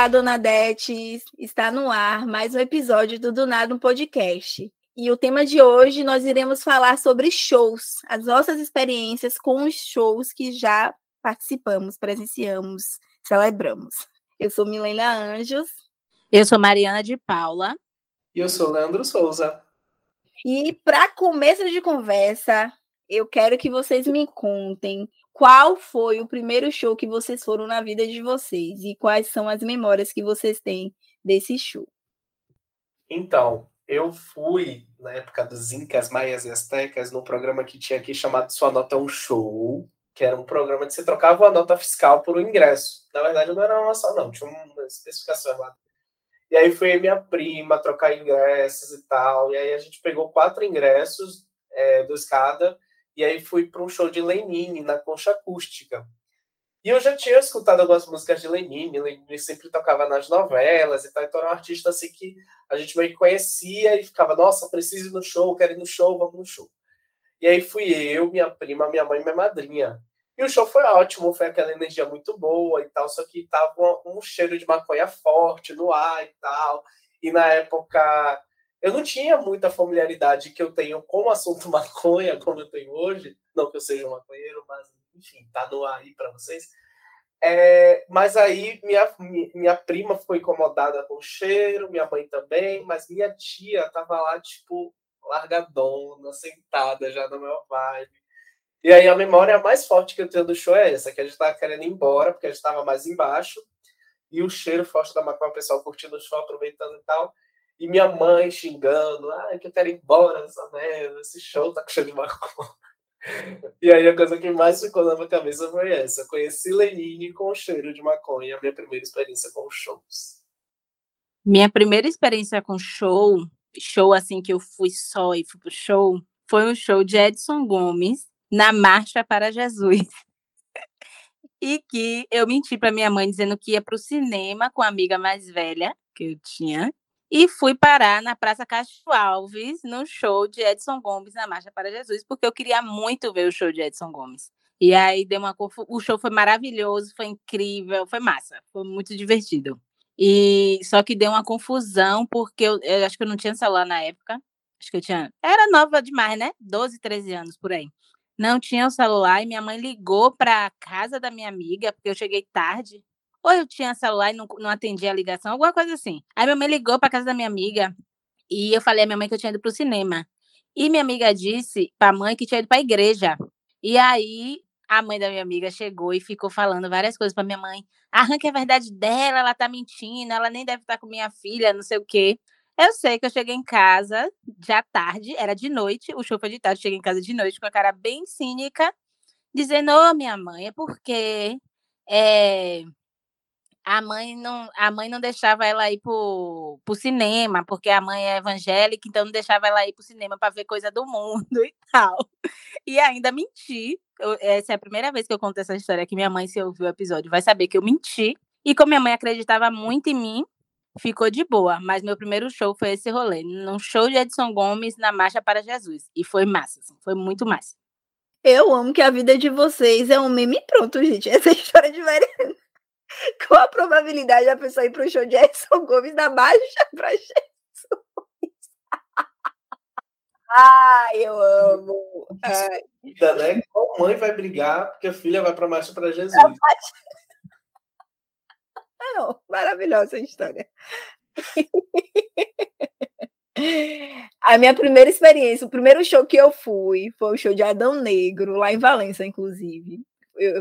Olá, Dona Dete! Está no ar mais um episódio do Do Nada um Podcast. E o tema de hoje nós iremos falar sobre shows, as nossas experiências com os shows que já participamos, presenciamos, celebramos. Eu sou Milena Anjos. Eu sou Mariana de Paula. E eu sou Leandro Souza. E para começo de conversa, eu quero que vocês me contem qual foi o primeiro show que vocês foram na vida de vocês e quais são as memórias que vocês têm desse show. Então, eu fui na época dos Incas, Maias e Aztecas num programa que tinha aqui chamado Sua Nota é um Show, que era um programa que você trocava uma nota fiscal por um ingresso. Na verdade, não era uma só, não, tinha uma especificação lá. E aí foi minha prima trocar ingressos e tal. E aí a gente pegou quatro ingressos, é, dois cada, e aí fui para um show de Lenine na concha acústica. E eu já tinha escutado algumas músicas de Lenine, Lenine sempre tocava nas novelas e tal, então era um artista assim que a gente meio que conhecia e ficava, nossa, preciso ir no show, quero ir no show, vamos no show. E aí fui eu, minha prima, minha mãe e minha madrinha. E o show foi ótimo, foi aquela energia muito boa e tal, só que tava um cheiro de maconha forte no ar e tal. E na época eu não tinha muita familiaridade que eu tenho com o assunto maconha, como eu tenho hoje. Não que eu seja um maconheiro, mas, enfim, tá no ar aí para vocês. É, mas aí minha, minha prima ficou incomodada com o cheiro, minha mãe também, mas minha tia tava lá, tipo, largadona, sentada já no meu vibe. E aí a memória mais forte que eu tenho do show é essa, que a gente tava querendo ir embora, porque a gente tava mais embaixo, e o cheiro forte da maconha, o pessoal curtindo o show, aproveitando e tal. E minha mãe xingando, ah, que eu quero ir embora dessa merda, esse show tá com cheiro de maconha. E aí a coisa que mais ficou na minha cabeça foi essa. Conheci Lenine com o cheiro de maconha, minha primeira experiência com shows. Minha primeira experiência com show, show assim que eu fui só e fui pro show, foi um show de Edson Gomes na Marcha para Jesus. e que eu menti para minha mãe dizendo que ia para o cinema com a amiga mais velha que eu tinha e fui parar na Praça Castro Alves, no show de Edson Gomes na Marcha para Jesus, porque eu queria muito ver o show de Edson Gomes. E aí deu uma o show foi maravilhoso, foi incrível, foi massa, foi muito divertido. E só que deu uma confusão porque eu, eu acho que eu não tinha celular na época. Acho que eu tinha, era nova demais, né? 12, 13 anos por aí. Não tinha o celular e minha mãe ligou para casa da minha amiga, porque eu cheguei tarde ou eu tinha celular e não, não atendia a ligação, alguma coisa assim. Aí minha mãe ligou para casa da minha amiga e eu falei à minha mãe que eu tinha ido para o cinema. E minha amiga disse para a mãe que tinha ido para a igreja. E aí a mãe da minha amiga chegou e ficou falando várias coisas para minha mãe. Arranca a verdade dela, ela tá mentindo, ela nem deve estar com minha filha, não sei o quê. Eu sei que eu cheguei em casa já tarde, era de noite, o show foi de tarde, cheguei em casa de noite com a cara bem cínica, dizendo: Ô, oh, minha mãe, é porque é, a mãe não, a mãe não deixava ela ir pro, pro cinema, porque a mãe é evangélica, então não deixava ela ir pro cinema para ver coisa do mundo e tal. E ainda menti. Eu, essa é a primeira vez que eu conto essa história que minha mãe, se ouviu o episódio, vai saber que eu menti. E como minha mãe acreditava muito em mim, ficou de boa. Mas meu primeiro show foi esse rolê, num show de Edson Gomes na Marcha para Jesus. E foi massa, assim, foi muito massa. Eu amo que a vida de vocês é um meme pronto, gente. Essa é história de Mariana. Qual a probabilidade da pessoa ir para o show de Edson Gomes da Baixa para Jesus? Ai, eu amo. Ai. Né? Qual mãe vai brigar porque a filha vai para a marcha para Jesus? Não, maravilhosa a história. A minha primeira experiência, o primeiro show que eu fui foi o show de Adão Negro, lá em Valença, inclusive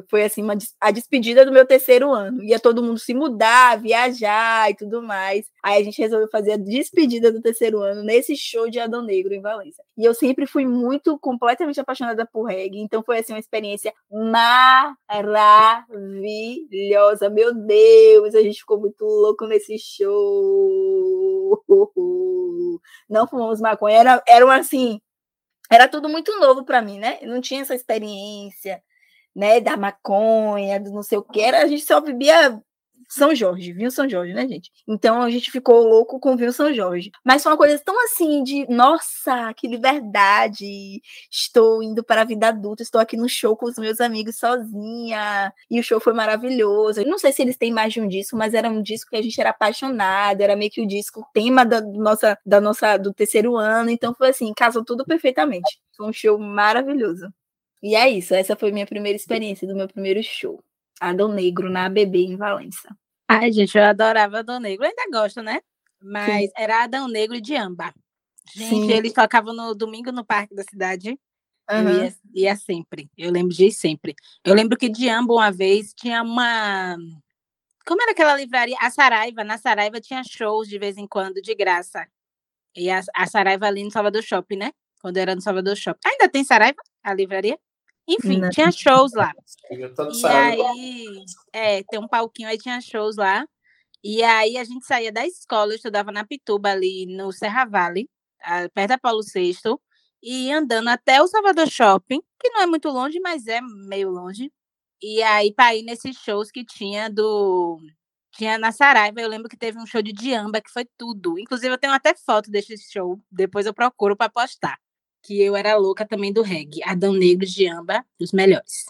foi assim uma, a despedida do meu terceiro ano. Ia todo mundo se mudar, viajar e tudo mais. Aí a gente resolveu fazer a despedida do terceiro ano nesse show de Adão Negro em Valência. E eu sempre fui muito completamente apaixonada por reggae, então foi assim uma experiência maravilhosa. Meu Deus, a gente ficou muito louco nesse show. Não fumamos maconha, era, era assim, era tudo muito novo para mim, né? Eu não tinha essa experiência né, da maconha, do não sei o que, era, a gente só bebia São Jorge, Vinho São Jorge, né, gente? Então a gente ficou louco com Vinho São Jorge. Mas foi uma coisa tão assim de, nossa, que liberdade. Estou indo para a vida adulta, estou aqui no show com os meus amigos sozinha. E o show foi maravilhoso. Eu não sei se eles têm mais de um disco, mas era um disco que a gente era apaixonado, era meio que o disco tema da nossa da nossa do terceiro ano, então foi assim, casou tudo perfeitamente. Foi um show maravilhoso. E é isso, essa foi minha primeira experiência do meu primeiro show. Adão Negro na ABB em Valença. Ai, gente, eu adorava Adão Negro, eu ainda gosto, né? Mas Sim. era Adão Negro de Amba. Gente, Sim. eles tocavam no domingo no Parque da Cidade. Uhum. Ia, ia, sempre. Eu lembro de ir sempre. Eu lembro que de Amba, uma vez, tinha uma. Como era aquela livraria? A Saraiva. Na Saraiva tinha shows de vez em quando, de graça. E a, a Saraiva ali no Salvador Shopping, né? Quando era no Salvador Shopping. Ainda tem Saraiva, a livraria? Enfim, Não. tinha shows lá. E aí, é, tem um palquinho, aí tinha shows lá. E aí a gente saía da escola, eu estudava na Pituba, ali no Serra Vale, perto da Paulo VI, e ia andando até o Salvador Shopping, que não é muito longe, mas é meio longe. E aí, para ir nesses shows que tinha do. Tinha na Saraiva, eu lembro que teve um show de Diamba, que foi tudo. Inclusive, eu tenho até foto desse show, depois eu procuro para postar que eu era louca também do reggae. Adão Negro de Amba, os melhores.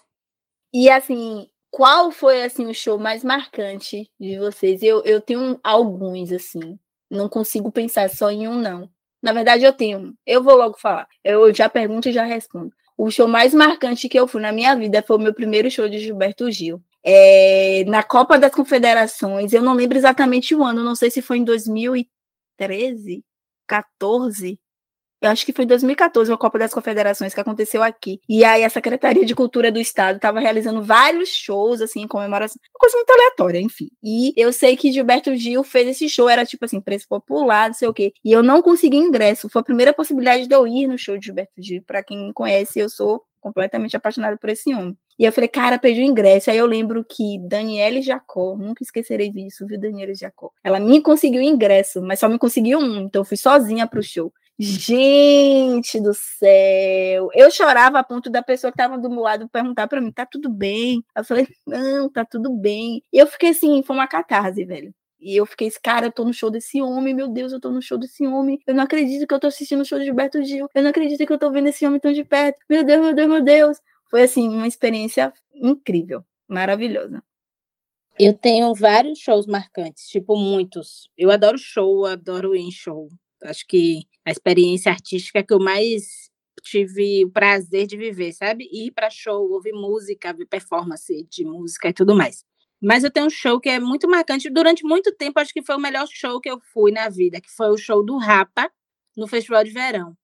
E assim, qual foi assim o show mais marcante de vocês? Eu, eu tenho alguns assim. Não consigo pensar só em um não. Na verdade eu tenho. Eu vou logo falar. Eu já pergunto e já respondo. O show mais marcante que eu fui na minha vida foi o meu primeiro show de Gilberto Gil. É, na Copa das Confederações, eu não lembro exatamente o ano, não sei se foi em 2013, 14, eu acho que foi em 2014, a Copa das Confederações que aconteceu aqui. E aí a Secretaria de Cultura do Estado estava realizando vários shows, assim, em comemoração. Uma coisa muito aleatória, enfim. E eu sei que Gilberto Gil fez esse show, era tipo assim, preço popular, não sei o quê. E eu não consegui ingresso. Foi a primeira possibilidade de eu ir no show de Gilberto Gil. Para quem me conhece, eu sou completamente apaixonada por esse homem. E eu falei, cara, perdi o ingresso. Aí eu lembro que Daniele Jacó, nunca esquecerei disso, viu, Daniele Jacó? Ela me conseguiu ingresso, mas só me conseguiu um, então eu fui sozinha pro show. Gente do céu, eu chorava a ponto da pessoa que estava do meu lado perguntar para mim: tá tudo bem? Eu falei: não, tá tudo bem. E eu fiquei assim: foi uma catarse, velho. E eu fiquei, cara, eu tô no show desse homem, meu Deus, eu tô no show desse homem. Eu não acredito que eu tô assistindo o show de Gilberto Gil. Eu não acredito que eu tô vendo esse homem tão de perto. Meu Deus, meu Deus, meu Deus. Foi assim, uma experiência incrível, maravilhosa. Eu tenho vários shows marcantes, tipo muitos. Eu adoro show, adoro ir em show. Acho que a experiência artística que eu mais tive o prazer de viver, sabe? Ir para show, ouvir música, ver performance de música e tudo mais. Mas eu tenho um show que é muito marcante. Durante muito tempo, acho que foi o melhor show que eu fui na vida, que foi o show do Rapa no Festival de Verão.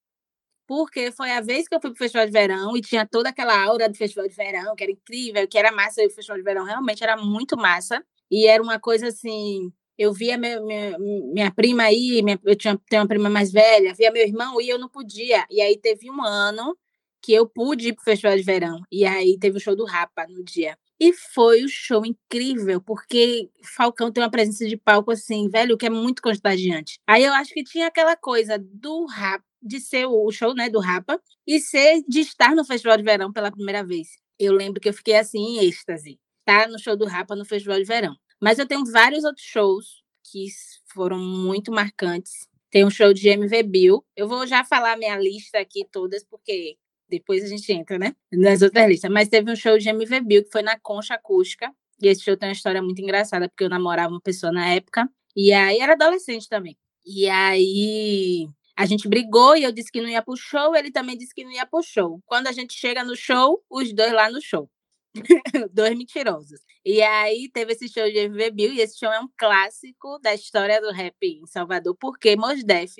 Porque foi a vez que eu fui para o Festival de Verão e tinha toda aquela aura do Festival de Verão, que era incrível, que era massa. E o Festival de Verão realmente era muito massa. E era uma coisa assim eu via minha, minha, minha prima aí, minha, eu tinha, tenho uma prima mais velha, via meu irmão e eu não podia. E aí teve um ano que eu pude ir pro festival de verão. E aí teve o show do Rapa no dia. E foi um show incrível, porque Falcão tem uma presença de palco assim, velho, que é muito contagiante. Aí eu acho que tinha aquela coisa do Rapa, de ser o show, né, do Rapa, e ser de estar no festival de verão pela primeira vez. Eu lembro que eu fiquei assim em êxtase, tá no show do Rapa no festival de verão. Mas eu tenho vários outros shows que foram muito marcantes. Tem um show de MV Bill. Eu vou já falar minha lista aqui todas, porque depois a gente entra, né? Nas outras listas. Mas teve um show de MV Bill que foi na Concha Acústica. E esse show tem uma história muito engraçada, porque eu namorava uma pessoa na época. E aí era adolescente também. E aí a gente brigou e eu disse que não ia pro show, ele também disse que não ia pro show. Quando a gente chega no show, os dois lá no show. dois mentirosos. E aí teve esse show de MV Bill, e esse show é um clássico da história do rap em Salvador, porque Mos Def,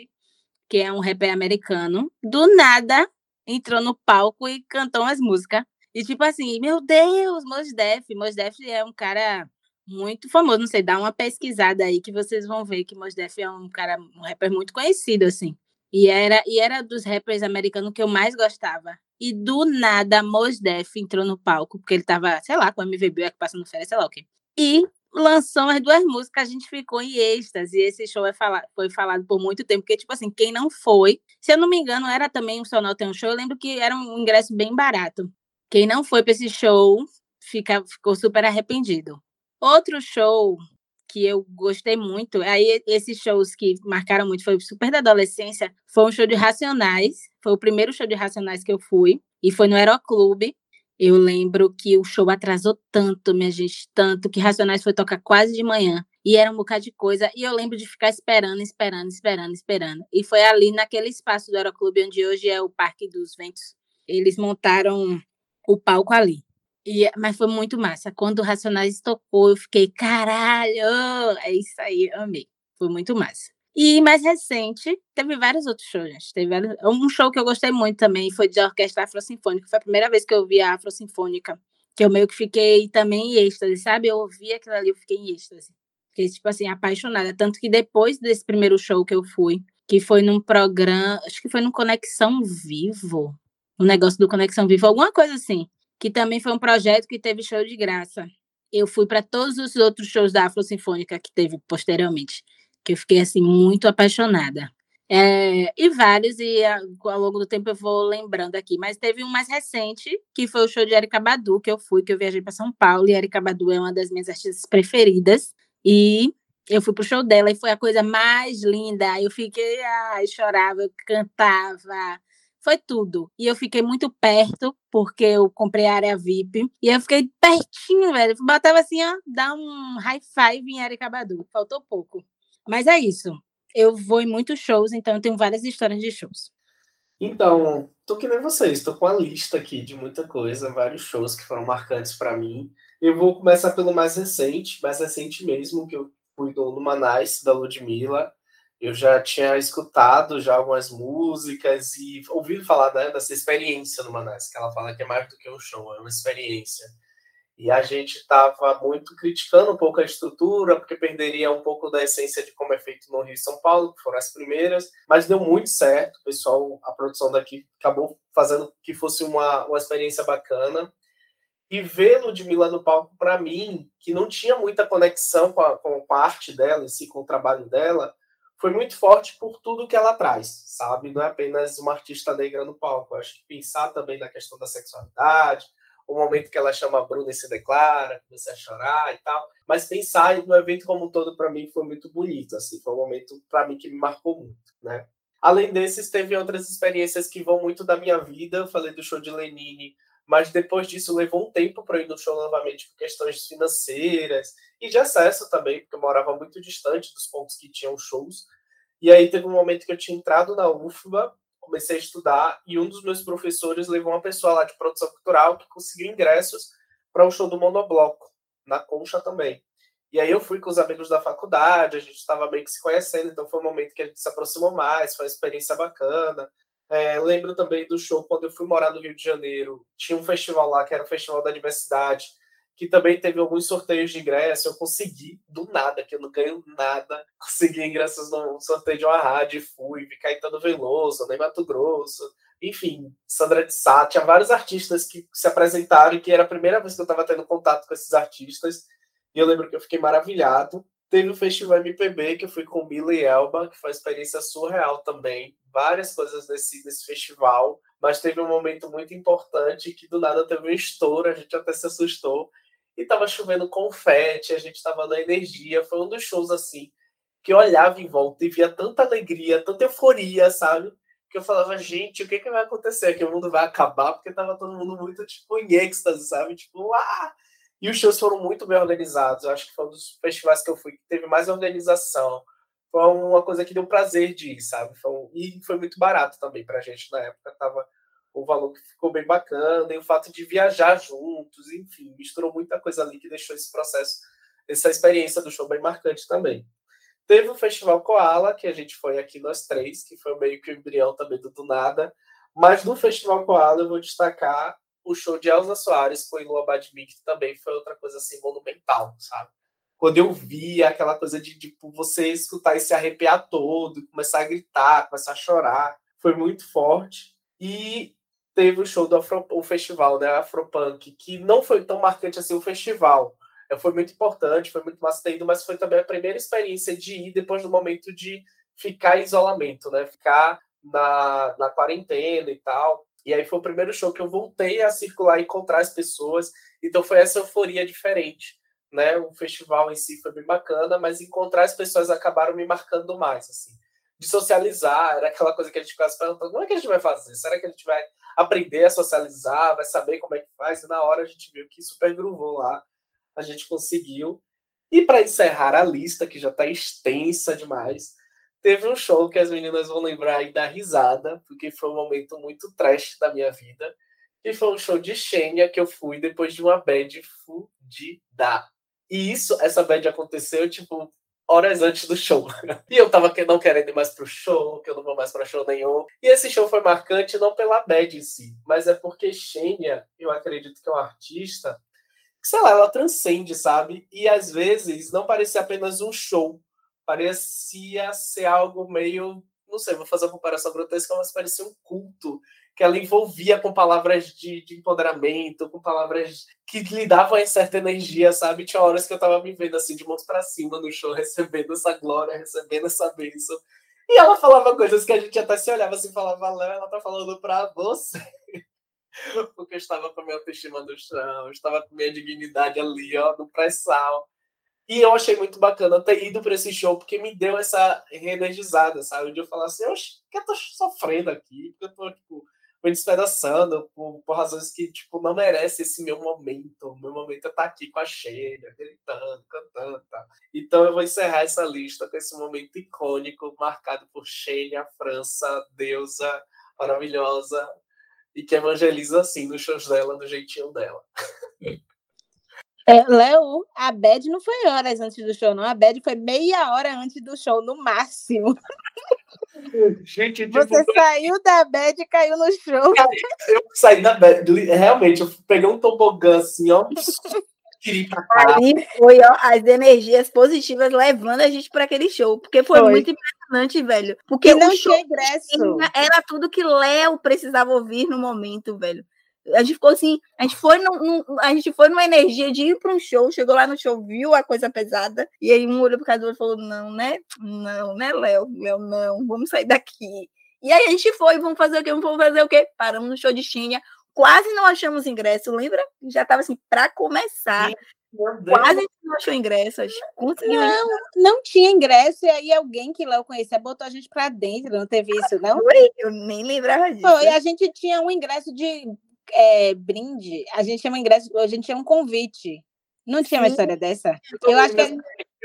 que é um rapper americano, do nada entrou no palco e cantou umas músicas. E tipo assim, meu Deus, Mos Def. Mos Def é um cara muito famoso, não sei, dá uma pesquisada aí que vocês vão ver que Mos Def é um cara, um rapper muito conhecido, assim. E era, e era dos rappers americanos que eu mais gostava. E do nada, Mos Def entrou no palco, porque ele tava, sei lá, com o MVB aqui passando férias, sei lá o quê. E lançou as duas músicas, a gente ficou em êxtase. E esse show é falado, foi falado por muito tempo, porque, tipo assim, quem não foi, se eu não me engano, era também o Sonol tem um show, eu lembro que era um ingresso bem barato. Quem não foi para esse show fica, ficou super arrependido. Outro show que eu gostei muito. Aí, esses shows que marcaram muito foi super da adolescência. Foi um show de Racionais. Foi o primeiro show de Racionais que eu fui. E foi no Aeroclube. Eu lembro que o show atrasou tanto, minha gente, tanto, que Racionais foi tocar quase de manhã. E era um bocado de coisa. E eu lembro de ficar esperando, esperando, esperando, esperando. E foi ali naquele espaço do Aeroclube, onde hoje é o Parque dos Ventos. Eles montaram o palco ali. E, mas foi muito massa. Quando o Racionais tocou, eu fiquei, caralho! É isso aí, amei. Foi muito massa. E mais recente, teve vários outros shows, gente. Teve vários... Um show que eu gostei muito também foi de orquestra afrosinfônica. Foi a primeira vez que eu vi a afrosinfônica. Que eu meio que fiquei também em êxtase, sabe? Eu ouvi aquilo ali, eu fiquei em êxtase. Fiquei, tipo assim, apaixonada. Tanto que depois desse primeiro show que eu fui, que foi num programa, acho que foi no Conexão Vivo, um negócio do Conexão Vivo, alguma coisa assim, que também foi um projeto que teve show de graça. Eu fui para todos os outros shows da Afro Sinfônica que teve posteriormente, que eu fiquei assim muito apaixonada. É, e vários, e ao longo do tempo eu vou lembrando aqui. Mas teve um mais recente, que foi o show de Erika Badu, que eu fui, que eu viajei para São Paulo, e Erika Badu é uma das minhas artistas preferidas. E eu fui pro show dela e foi a coisa mais linda. Eu fiquei, ai, chorava, eu cantava, foi tudo. E eu fiquei muito perto, porque eu comprei a área VIP. E eu fiquei pertinho, velho. Botava assim, ó, dar um high five em Erika Badu. Faltou pouco. Mas é isso. Eu vou em muitos shows, então eu tenho várias histórias de shows. Então, tô que nem vocês, tô com a lista aqui de muita coisa, vários shows que foram marcantes para mim. Eu vou começar pelo mais recente, mais recente mesmo, que eu fui do Numanais, da Ludmilla. Eu já tinha escutado já algumas músicas e ouvido falar né, dessa experiência no Manais, que ela fala que é mais do que um show, é uma experiência. E a gente estava muito criticando um pouco a estrutura, porque perderia um pouco da essência de como é feito no Rio e São Paulo, que foram as primeiras, mas deu muito certo. O pessoal, a produção daqui acabou fazendo que fosse uma, uma experiência bacana. E ver Ludmilla no palco, para mim, que não tinha muita conexão com a, com a arte dela, em si, com o trabalho dela, foi muito forte por tudo que ela traz, sabe? Não é apenas uma artista negra no palco. Eu acho que pensar também na questão da sexualidade, o momento que ela chama a Bruna e se declara, começa a chorar e tal. Mas pensar no evento como um todo, para mim, foi muito bonito. Assim, foi um momento, para mim, que me marcou muito, né? Além desses, teve outras experiências que vão muito da minha vida. Eu falei do show de Lenine, mas depois disso levou um tempo para ir no show novamente por questões financeiras e de acesso também, porque eu morava muito distante dos pontos que tinham shows. E aí teve um momento que eu tinha entrado na UFBA, comecei a estudar, e um dos meus professores levou uma pessoa lá de produção cultural que conseguiu ingressos para o show do Monobloco, na Concha também. E aí eu fui com os amigos da faculdade, a gente estava meio que se conhecendo, então foi um momento que a gente se aproximou mais, foi uma experiência bacana. É, lembro também do show quando eu fui morar no Rio de Janeiro. Tinha um festival lá que era o Festival da Diversidade, que também teve alguns sorteios de ingresso. Eu consegui do nada, que eu não ganho nada. Consegui ingressos no sorteio de uma rádio, fui, vi Caetano Veloso, nem Mato Grosso, enfim, Sandra de Sá. Tinha vários artistas que se apresentaram e que era a primeira vez que eu estava tendo contato com esses artistas. E eu lembro que eu fiquei maravilhado. Teve o Festival MPB, que eu fui com Mila e Elba, que foi uma experiência surreal também. Várias coisas nesse, festival, mas teve um momento muito importante que do nada teve um estouro, a gente até se assustou. E tava chovendo confete, a gente tava na energia. Foi um dos shows assim que eu olhava em volta e via tanta alegria, tanta euforia, sabe? Que eu falava, gente, o que, que vai acontecer? Que o mundo vai acabar, porque tava todo mundo muito, tipo, em êxtase, sabe? Tipo, ah! E os shows foram muito bem organizados. Eu acho que foi um dos festivais que eu fui que teve mais organização. Foi uma coisa que deu prazer de ir, sabe? Foi. E foi muito barato também pra gente na época. Tava um valor que ficou bem bacana. E o fato de viajar juntos, enfim, misturou muita coisa ali que deixou esse processo, essa experiência do show bem marcante também. Teve o Festival Koala, que a gente foi aqui nós três, que foi meio que o embrião também do Do Nada. Mas no Festival Koala eu vou destacar o show de Elza Soares com Ilua Badmi, que também foi outra coisa assim monumental, sabe? Quando eu vi aquela coisa de tipo, você escutar e se arrepiar todo, começar a gritar, começar a chorar, foi muito forte. E teve o show do Afro, o festival, né, Afropunk, que não foi tão marcante assim o festival. É, foi muito importante, foi muito massa ter ido, mas foi também a primeira experiência de ir depois do momento de ficar em isolamento, né? Ficar na, na quarentena e tal. E aí foi o primeiro show que eu voltei a circular e encontrar as pessoas. Então foi essa euforia diferente. Né? O festival em si foi bem bacana, mas encontrar as pessoas acabaram me marcando mais, assim. De socializar, era aquela coisa que a gente ficava se perguntando, como é que a gente vai fazer? Será que a gente vai aprender a socializar, vai saber como é que faz? E na hora a gente viu que super gruvou lá, a gente conseguiu. E para encerrar a lista, que já está extensa demais, teve um show que as meninas vão lembrar e dar risada, porque foi um momento muito trash da minha vida, que foi um show de Xênia que eu fui depois de uma bad fudida. E isso, essa bad aconteceu, tipo, horas antes do show. E eu tava não querendo ir mais pro show, que eu não vou mais pra show nenhum. E esse show foi marcante não pela bad em si, mas é porque Xênia, eu acredito que é um artista que, sei lá, ela transcende, sabe? E às vezes não parecia apenas um show, parecia ser algo meio, não sei, vou fazer uma comparação grotesca, mas parecia um culto que ela envolvia com palavras de, de, empoderamento, com palavras que lhe davam certa energia, sabe? Tinha horas que eu tava me vendo assim, de mãos para cima no show, recebendo essa glória, recebendo essa bênção. E ela falava coisas que a gente até se olhava assim e falava, Léo, ela tá falando para você. Porque eu estava com a minha autoestima no chão, estava com minha dignidade ali, ó, no pré-sal. E eu achei muito bacana ter ido para esse show, porque me deu essa reenergizada, sabe? De eu falar assim, oxe, que eu tô sofrendo aqui? Porque eu tô, tipo, me despedaçando por, por razões que, tipo, não merece esse meu momento. O meu momento é estar tá aqui com a Sheila, gritando, cantando, tá? Então eu vou encerrar essa lista com esse momento icônico, marcado por Sheila, França, deusa maravilhosa, e que evangeliza assim nos shows dela, do jeitinho dela. É, Léo, a Bad não foi horas antes do show, não. A Bad foi meia hora antes do show, no máximo. Gente, tipo, Você saiu da bed e caiu no show. Eu saí da bed, realmente, eu peguei um tobogã assim, ó. Ali foi ó, as energias positivas levando a gente para aquele show, porque foi, foi, muito impressionante, velho. Porque e não tinha ingresso. Era tudo que Léo precisava ouvir no momento, velho. A gente ficou assim, a gente foi num, a gente foi numa energia de ir para um show, chegou lá no show, viu a coisa pesada, e aí um olhou pro cara do outro e falou: Não, né? Não, né, Léo? Léo, não, vamos sair daqui. E aí a gente foi, vamos fazer o quê? Vamos fazer o quê? Paramos no show de Xinha, quase não achamos ingresso, lembra? Já estava assim, para começar. Quase não achou ingresso. Não, não tinha ingresso, e aí alguém que Léo conhecia botou a gente para dentro, não teve isso, não? Eu nem lembrava disso. Foi, a gente tinha um ingresso de é, brinde, a gente tinha um ingresso, a gente tinha um convite. Não tinha uma história dessa? Eu, acho que.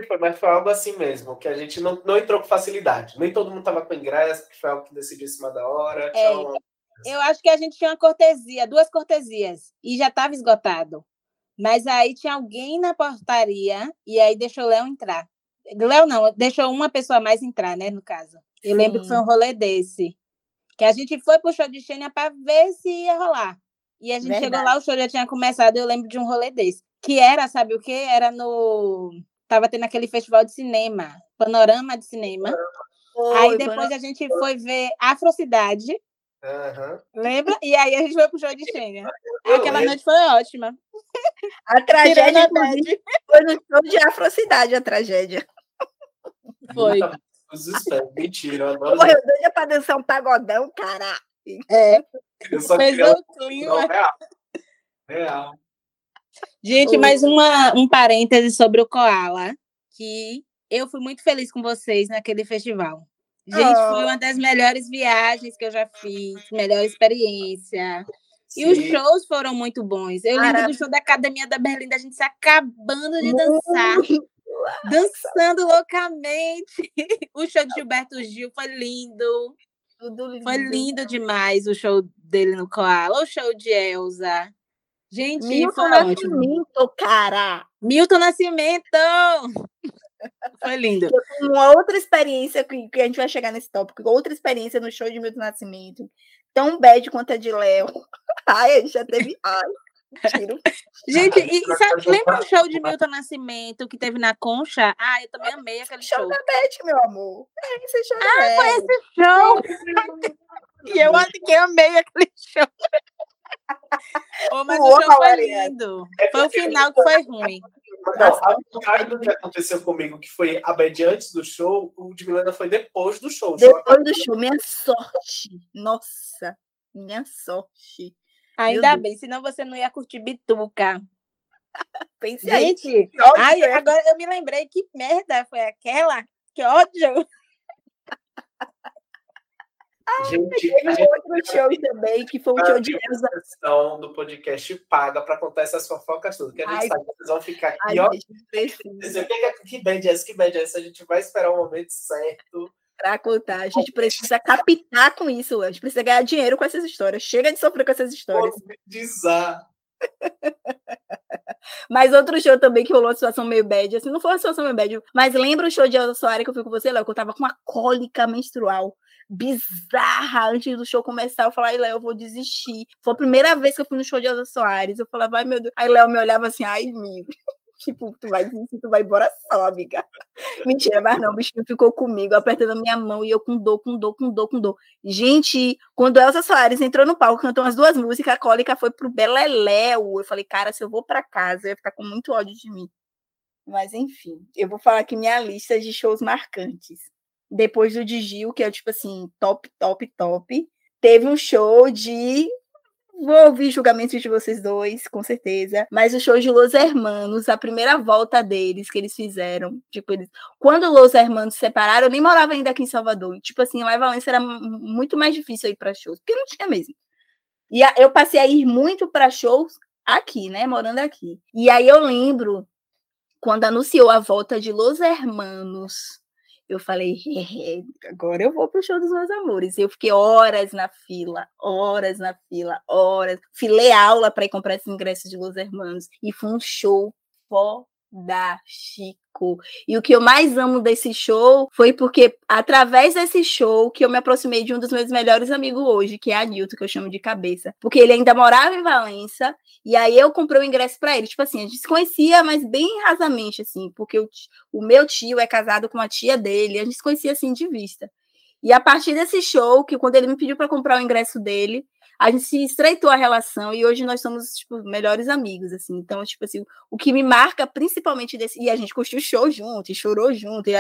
Foi, mas foi algo assim mesmo, que a gente não, não entrou com facilidade. Nem todo mundo estava com ingresso, que foi algo que decidiu em cima da hora. É, uma... Eu acho que a gente tinha uma cortesia, duas cortesias, e já estava esgotado. Mas aí tinha alguém na portaria e aí deixou o Léo entrar. Léo não, deixou uma pessoa mais entrar, né, no caso. Eu Sim. lembro que foi um rolê desse. Que a gente foi pro show de Xênia para ver se ia rolar. E a gente Verdade. chegou lá, o show já tinha começado, eu lembro de um rolê desse. Que era, sabe o quê? Era no. Tava tendo aquele festival de cinema, panorama de cinema. Foi, aí depois a gente foi ver Afrocidade. Uhum. Lembra? E aí a gente foi pro show de Xênia. Aquela noite foi ótima. A tragédia foi no show de Afrocidade, a tragédia. Foi. Mentira, eu adoro. Porra, eu doida pra dançar um pagodão, cara. É. Fez o clima. Real. real. Gente, mais uma, um parêntese sobre o Koala, que eu fui muito feliz com vocês naquele festival. Gente, oh. foi uma das melhores viagens que eu já fiz, melhor experiência. Sim. E os shows foram muito bons. Eu lembro do show da Academia da Berlim, a gente se acabando de dançar. dançando loucamente. O show de Gilberto Gil foi lindo. Tudo lindo. Foi lindo demais o show dele no Koala, o show de Elza. Gente, Milton foi Nascimento, ótimo. cara. Milton Nascimento! foi lindo. Uma outra experiência que, que a gente vai chegar nesse tópico, outra experiência no show de Milton Nascimento, tão bad quanto a de Léo. Ai, a gente já teve. Ai, Tiro. Gente, e sabe, lembra o show de Milton Nascimento que teve na Concha? Ah, eu também amei aquele show. Show da Beth, meu amor. É esse show ah, foi esse show. e eu acho que eu amei aquele show. oh, mas o, o show foi lindo. Foi o final que foi ruim. Não, do que aconteceu comigo, que foi a Bad antes do show, o de Milena foi depois do show. Depois do show, minha sorte. Nossa, minha sorte. Ainda bem, senão você não ia curtir Bituca. Pense Gente, aí. Ai, agora eu me lembrei que merda foi aquela. Que ódio. Gente, teve gente... outro show também, que foi um show de Elza. do podcast paga para contar essas fofocas tudo. Que a gente Ai, sabe que vocês vão ficar aqui, Ai, ó. Que, é, que bad é essa, que bad é essa? A gente vai esperar o momento certo. Para contar, a gente precisa captar com isso, a gente precisa ganhar dinheiro com essas histórias. Chega de sofrer com essas histórias. Monetizar. Mas outro show também que rolou uma situação meio bad, assim, não foi uma situação meio bad, mas lembra o show de Elza Soares que eu fui com você, Léo, que eu tava com uma cólica menstrual bizarra antes do show começar. Eu falei, Léo, eu vou desistir. Foi a primeira vez que eu fui no show de Elza Soares. Eu falava, ai meu Deus. Aí Léo me olhava assim, ai, amigo. Tipo, tu vai desistir, tu vai embora só, amiga. Mentira, mas não, o bichinho ficou comigo, apertando a minha mão e eu com dor, com dor, com dor, com dor. Gente, quando Elza Soares entrou no palco, cantou umas duas músicas, a cólica foi pro Beleléu. Eu falei, cara, se eu vou para casa, eu ia ficar com muito ódio de mim. Mas enfim, eu vou falar aqui minha lista de shows marcantes depois do de Gil, que é tipo assim, top, top, top. Teve um show de. Vou ouvir julgamentos de vocês dois, com certeza. Mas o show de Los Hermanos, a primeira volta deles que eles fizeram. Tipo, eles... quando Los Hermanos se separaram, eu nem morava ainda aqui em Salvador. Tipo assim, lá em Valência era muito mais difícil ir para shows, porque não tinha mesmo. E eu passei a ir muito para shows aqui, né? Morando aqui. E aí eu lembro quando anunciou a volta de Los Hermanos eu falei, agora eu vou pro show dos meus amores. Eu fiquei horas na fila, horas na fila, horas. Filei aula para ir comprar esses ingressos de Los Hermanos. E foi um show Chico. E o que eu mais amo desse show foi porque, através desse show, que eu me aproximei de um dos meus melhores amigos hoje, que é a Nilton, que eu chamo de cabeça. Porque ele ainda morava em Valença, e aí eu comprei o ingresso para ele. Tipo assim, a gente se conhecia, mas bem rasamente, assim, porque o, o meu tio é casado com a tia dele, a gente se conhecia assim de vista. E a partir desse show, que quando ele me pediu para comprar o ingresso dele, a gente se estreitou a relação e hoje nós somos tipo melhores amigos assim. Então, tipo assim, o que me marca principalmente desse e a gente curtiu o show junto e chorou junto e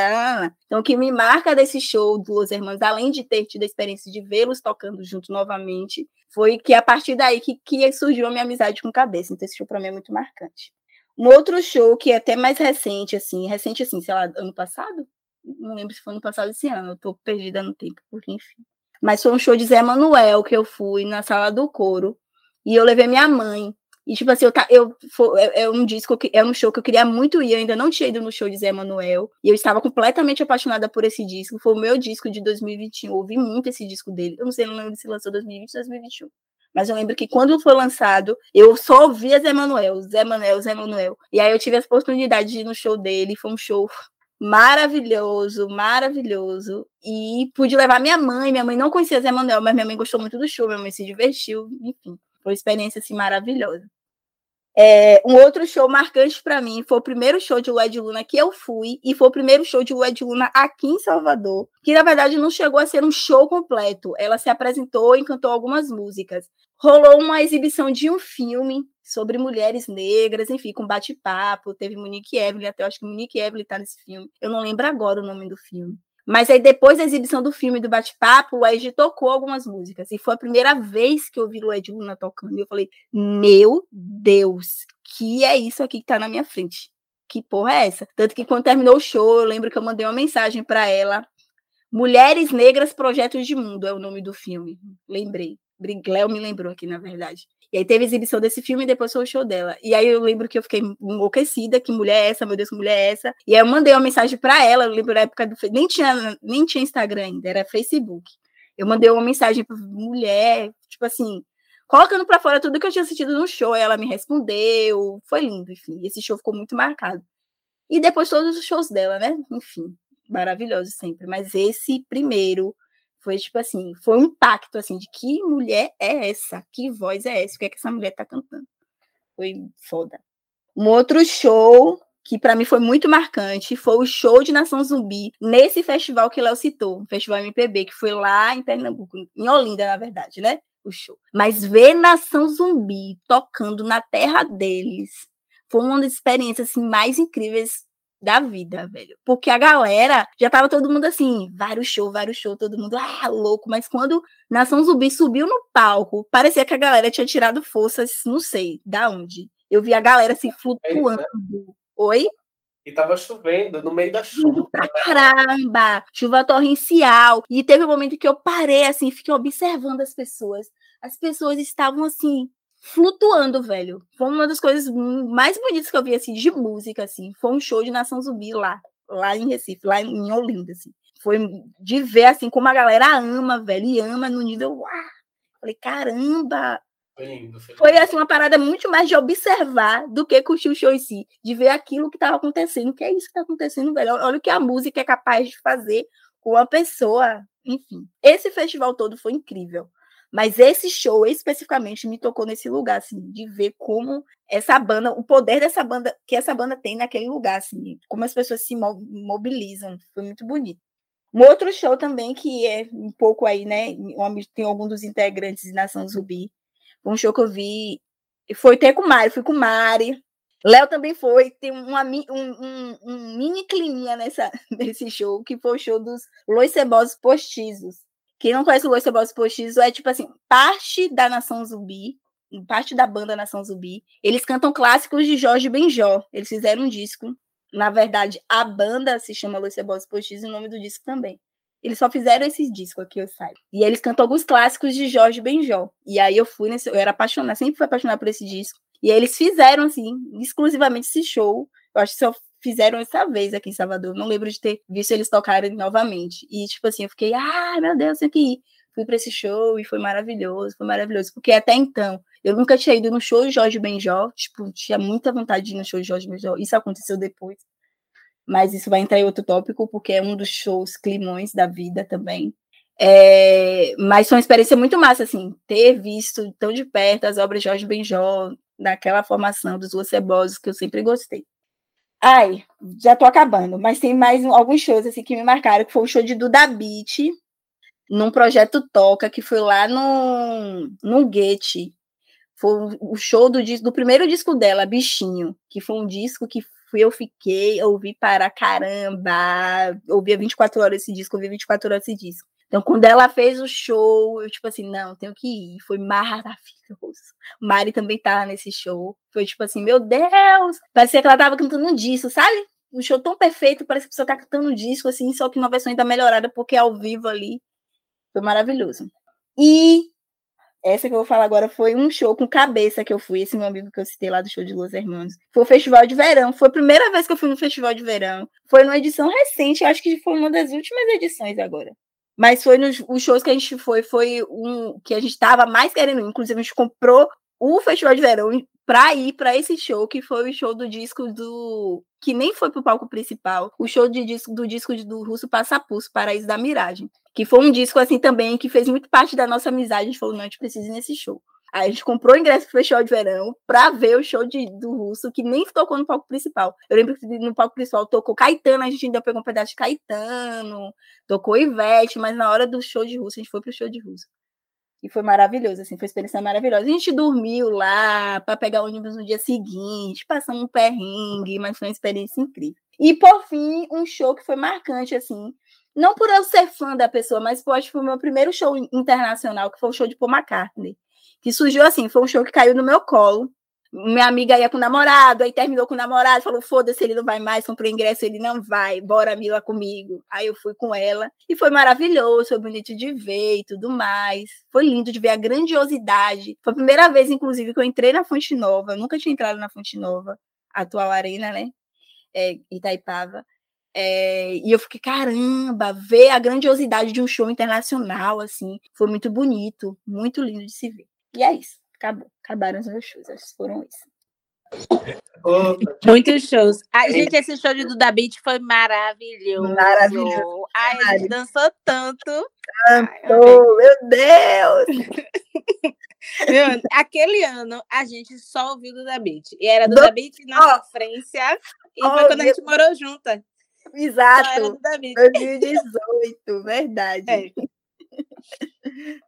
então o que me marca desse show do Los Hermanos, além de ter tido a experiência de vê-los tocando junto novamente, foi que a partir daí que, que surgiu a minha amizade com cabeça. Então esse show para mim é muito marcante. Um outro show que é até mais recente assim, recente assim, sei lá, ano passado, não lembro se foi ano passado esse ano, eu tô perdida no tempo, porque enfim. Mas foi um show de Zé Manuel que eu fui na sala do coro. E eu levei minha mãe. E, tipo assim, eu, eu, foi, é, é, um disco, que, é um show que eu queria muito ir, eu ainda não tinha ido no show de Zé Manuel, e eu estava completamente apaixonada por esse disco, foi o meu disco de 2021, eu ouvi muito esse disco dele, eu não sei, não lembro se lançou 2020 ou 2021, mas eu lembro que quando foi lançado, eu só ouvia Zé Manuel, Zé Manuel, Zé Manuel, e aí eu tive a oportunidade de ir no show dele, foi um show maravilhoso, maravilhoso. E pude levar minha mãe. Minha mãe não conhecia Zé Manuel, mas minha mãe gostou muito do show, minha mãe se divertiu, enfim, foi uma experiência assim maravilhosa. É, um outro show marcante para mim foi o primeiro show de Lua Luna que eu fui, e foi o primeiro show de Lua Luna aqui em Salvador, que na verdade não chegou a ser um show completo. Ela se apresentou e cantou algumas músicas. Rolou uma exibição de um filme sobre mulheres negras, enfim, com bate-papo. Teve Monique Evelyn, até eu acho que Monique Evelyn está nesse filme. Eu não lembro agora o nome do filme. Mas aí, depois da exibição do filme do bate-papo, o Ed tocou algumas músicas. E foi a primeira vez que eu vi o Ed Luna tocando. E eu falei, meu Deus, que é isso aqui que tá na minha frente? Que porra é essa? Tanto que quando terminou o show, eu lembro que eu mandei uma mensagem para ela. Mulheres Negras Projetos de Mundo é o nome do filme. Lembrei. Léo me lembrou aqui, na verdade. E aí teve a exibição desse filme e depois foi o show dela. E aí eu lembro que eu fiquei enlouquecida, que mulher é essa, meu Deus, que mulher é essa. E aí eu mandei uma mensagem para ela, eu lembro da época do nem tinha nem tinha Instagram ainda, era Facebook. Eu mandei uma mensagem para mulher, tipo assim, colocando para fora tudo que eu tinha assistido no show. Ela me respondeu, foi lindo, enfim. Esse show ficou muito marcado. E depois todos os shows dela, né? Enfim, maravilhoso sempre. Mas esse primeiro foi tipo assim, foi um impacto assim de que mulher é essa? Que voz é essa? O que é que essa mulher tá cantando? Foi foda. Um outro show que para mim foi muito marcante foi o show de Nação Zumbi nesse festival que Léo citou, o Festival MPB, que foi lá em Pernambuco, em Olinda, na verdade, né? O show. Mas ver Nação Zumbi tocando na terra deles foi uma das experiências assim, mais incríveis da vida, velho. Porque a galera já tava todo mundo assim, vários shows, vários shows, todo mundo, ah, louco. Mas quando Nação Zumbi subiu no palco, parecia que a galera tinha tirado forças, não sei da onde. Eu vi a galera se flutuando. Oi? E tava chovendo no meio da chuva. Pra caramba! Chuva torrencial. E teve um momento que eu parei assim, fiquei observando as pessoas. As pessoas estavam assim, flutuando, velho. Foi uma das coisas mais bonitas que eu vi assim de música assim. Foi um show de Nação Zumbi lá, lá em Recife, lá em Olinda assim. Foi de ver assim como a galera ama, velho, e ama no nível, uau. Falei, caramba, foi lindo. Foi, foi assim, uma parada muito mais de observar do que curtir o show em si, de ver aquilo que estava acontecendo. Que é isso que está acontecendo, velho? Olha o que a música é capaz de fazer com a pessoa. Enfim, esse festival todo foi incrível. Mas esse show especificamente me tocou nesse lugar, assim, de ver como essa banda, o poder dessa banda, que essa banda tem naquele lugar, assim, como as pessoas se mobilizam. Foi muito bonito. Um outro show também que é um pouco aí, né? Tem algum dos integrantes de Nação Zumbi um show que eu vi. Foi até com Mari, fui com Mari. Léo também foi, tem uma, um, um, um, mini climinha nessa, nesse show, que foi o show dos Los Cebosos Postizos. Quem não conhece o Los Cebosos Postizos é tipo assim, parte da Nação Zumbi, parte da banda Nação Zumbi. Eles cantam clássicos de Jorge Benjó. Eles fizeram um disco. Na verdade, a banda se chama Los Cebosos Postizos e o nome do disco também. Eles só fizeram esse disco aqui, eu saiba. E eles cantam alguns clássicos de Jorge Benjol. E aí eu fui nesse. Eu era apaixonada, sempre fui apaixonada por esse disco. E aí eles fizeram, assim, exclusivamente esse show. Eu acho que só fizeram essa vez aqui em Salvador. Não lembro de ter visto eles tocarem novamente. E, tipo assim, eu fiquei, ah, meu Deus, tenho que ir. Fui para esse show e foi maravilhoso, foi maravilhoso. Porque até então, eu nunca tinha ido no show de Jorge Benjol. Tipo, tinha muita vontade de ir no show de Jorge Benjol. Isso aconteceu depois mas isso vai entrar em outro tópico, porque é um dos shows climões da vida também. É, mas foi uma experiência muito massa, assim, ter visto tão de perto as obras de Jorge Benjó, naquela formação dos Cebosos que eu sempre gostei. Ai, já tô acabando, mas tem mais alguns shows assim que me marcaram, que foi o show de Duda Beat, num projeto Toca, que foi lá no, no Guete. Foi o show do, do primeiro disco dela, Bichinho, que foi um disco que fui, eu fiquei, ouvi para caramba, ouvia 24 horas esse disco, ouvi 24 horas esse disco. Então, quando ela fez o show, eu, tipo assim, não, tenho que ir. Foi maravilhoso. Mari também tava nesse show. Foi tipo assim, meu Deus! Parecia que ela tava cantando um disco, sabe? Um show tão perfeito, parece que a pessoa tá cantando um disco, assim, só que uma versão ainda melhorada, porque ao vivo ali. Foi maravilhoso. E essa que eu vou falar agora foi um show com cabeça que eu fui, esse meu amigo que eu citei lá do show de Los Hermanos. Foi o festival de verão, foi a primeira vez que eu fui no festival de verão. Foi numa edição recente, acho que foi uma das últimas edições agora. Mas foi nos os shows que a gente foi, foi um que a gente estava mais querendo, inclusive a gente comprou o festival de verão para ir para esse show, que foi o show do disco do. que nem foi pro palco principal, o show de disco, do disco do Russo Passapulso, Paraíso da Miragem. Que foi um disco assim também que fez muito parte da nossa amizade. A gente falou, não, a gente precisa ir nesse show. A gente comprou o ingresso pro festival de verão para ver o show de, do Russo, que nem tocou no palco principal. Eu lembro que no palco principal tocou Caetano, a gente ainda pegou um pedaço de Caetano, tocou Ivete, mas na hora do show de Russo, a gente foi pro show de Russo. E foi maravilhoso, assim, foi uma experiência maravilhosa. A gente dormiu lá para pegar o ônibus no dia seguinte, passamos um perrengue, mas foi uma experiência incrível. E por fim, um show que foi marcante, assim, não por eu ser fã da pessoa, mas eu acho que foi o meu primeiro show internacional, que foi o show de Paul McCartney. Que surgiu assim, foi um show que caiu no meu colo minha amiga ia com o namorado, aí terminou com o namorado, falou: foda-se, ele não vai mais, comprou ingresso, ele não vai, bora, Mila, comigo. Aí eu fui com ela e foi maravilhoso, foi bonito de ver e tudo mais. Foi lindo de ver a grandiosidade. Foi a primeira vez, inclusive, que eu entrei na Fonte Nova, eu nunca tinha entrado na Fonte Nova, atual Arena, né? É, Itaipava. É, e eu fiquei, caramba, ver a grandiosidade de um show internacional, assim, foi muito bonito, muito lindo de se ver. E é isso. Acabou. Acabaram os meus shows. Acho que foram isso. Muitos shows. Ai, gente, esse show de Duda Beat foi maravilhoso. Maravilhoso. Ai, a gente dançou tanto. Cantou, meu Deus! meu, aquele ano a gente só ouviu Duda Beat. E era Duda Do... Beat na oh. sofrência. E oh, foi quando a gente morou junta. Exato. 2018, verdade. É.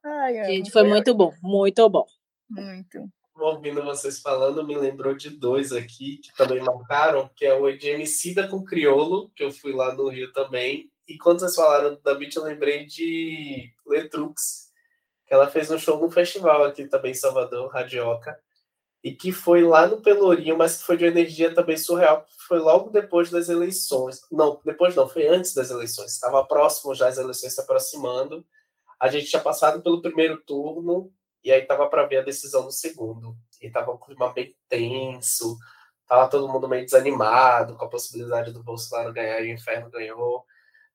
Ai, gente, foi muito bom, muito bom. Muito. Ouvindo vocês falando, me lembrou de dois aqui que também marcaram, que é o de Emicida com Criolo, que eu fui lá no Rio também. E quando vocês falaram da Beat, eu lembrei de Letrux, que ela fez um show no festival aqui também em Salvador, Radioca. e que foi lá no Pelourinho, mas que foi de uma energia também surreal, foi logo depois das eleições. Não, depois não, foi antes das eleições. Estava próximo já as eleições se aproximando. A gente tinha passado pelo primeiro turno e aí estava para ver a decisão do segundo. E estava um clima bem tenso, tava todo mundo meio desanimado com a possibilidade do Bolsonaro ganhar e o inferno ganhou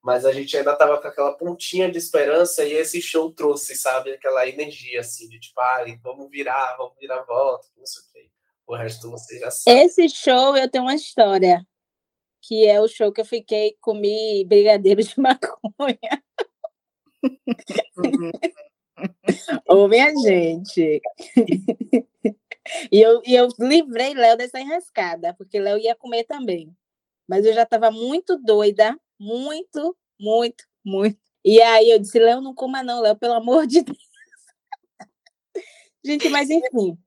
mas a gente ainda tava com aquela pontinha de esperança e esse show trouxe, sabe, aquela energia assim de tipo, ah, vamos virar, vamos virar a volta, não sei o que. O resto você já sabe. Esse show eu tenho uma história, que é o show que eu fiquei comi brigadeiro de maconha. Ô, minha gente. e, eu, e eu livrei Léo dessa enrascada, porque Léo ia comer também. Mas eu já estava muito doida muito, muito, muito. E aí eu disse, Léo, não coma não, Léo, pelo amor de Deus. Gente, mas enfim.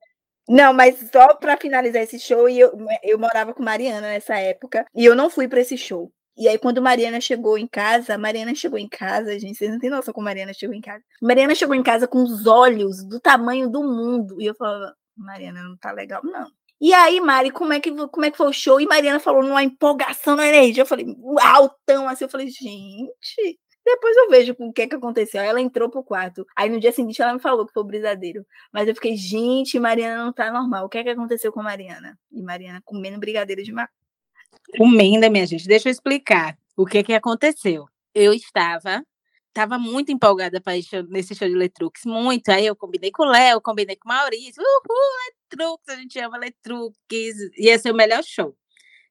Não, mas só para finalizar esse show, eu, eu morava com Mariana nessa época, e eu não fui para esse show. E aí, quando Mariana chegou em casa, Mariana chegou em casa, gente, vocês não têm noção como Mariana chegou em casa. Mariana chegou em casa com os olhos do tamanho do mundo. E eu falava, Mariana, não tá legal, não. E aí, Mari, como é que, como é que foi o show? E Mariana falou numa empolgação na energia. Eu falei, altão, assim. Eu falei, gente. Depois eu vejo o que é que aconteceu. Aí ela entrou pro quarto. Aí no dia seguinte ela me falou que foi o brisadeiro. Mas eu fiquei, gente, Mariana não tá normal. O que é que aconteceu com Mariana? E Mariana comendo brigadeiro de maconha. Comendo, minha gente. Deixa eu explicar o que que aconteceu. Eu estava tava muito empolgada para nesse show de Letrux, muito. Aí eu combinei com o Léo, combinei com o Maurício. Uhul, Letrux, a gente ama Letrux. Ia ser o melhor show.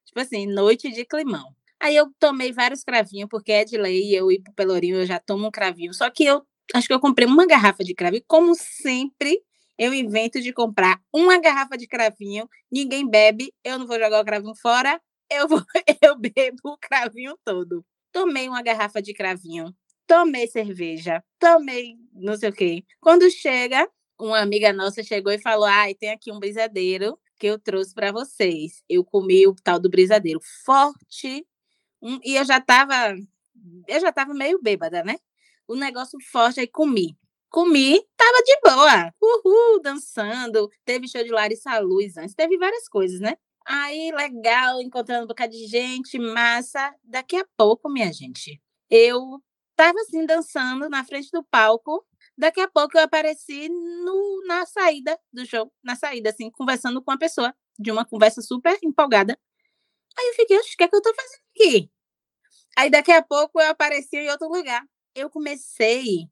Tipo assim, noite de climão. Aí eu tomei vários cravinhos, porque é de lei, eu ir pro Pelourinho, eu já tomo um cravinho. Só que eu acho que eu comprei uma garrafa de cravinho. Como sempre, eu invento de comprar uma garrafa de cravinho, ninguém bebe, eu não vou jogar o cravinho fora, eu, vou, eu bebo o cravinho todo. Tomei uma garrafa de cravinho, tomei cerveja, tomei não sei o quê. Quando chega, uma amiga nossa chegou e falou: ai, tem aqui um brisadeiro que eu trouxe para vocês. Eu comi o tal do brisadeiro forte, um, e eu já estava eu já tava meio bêbada, né? O negócio forte, aí comi. Comi, tava de boa. Uhul, dançando. Teve show de Larissa Luz antes, teve várias coisas, né? Aí, legal, encontrando um bocado de gente, massa. Daqui a pouco, minha gente, eu estava assim dançando na frente do palco. Daqui a pouco eu apareci no, na saída do show, na saída, assim, conversando com uma pessoa, de uma conversa super empolgada. Aí eu fiquei, o que é que eu tô fazendo aqui? Aí daqui a pouco eu apareci em outro lugar. Eu comecei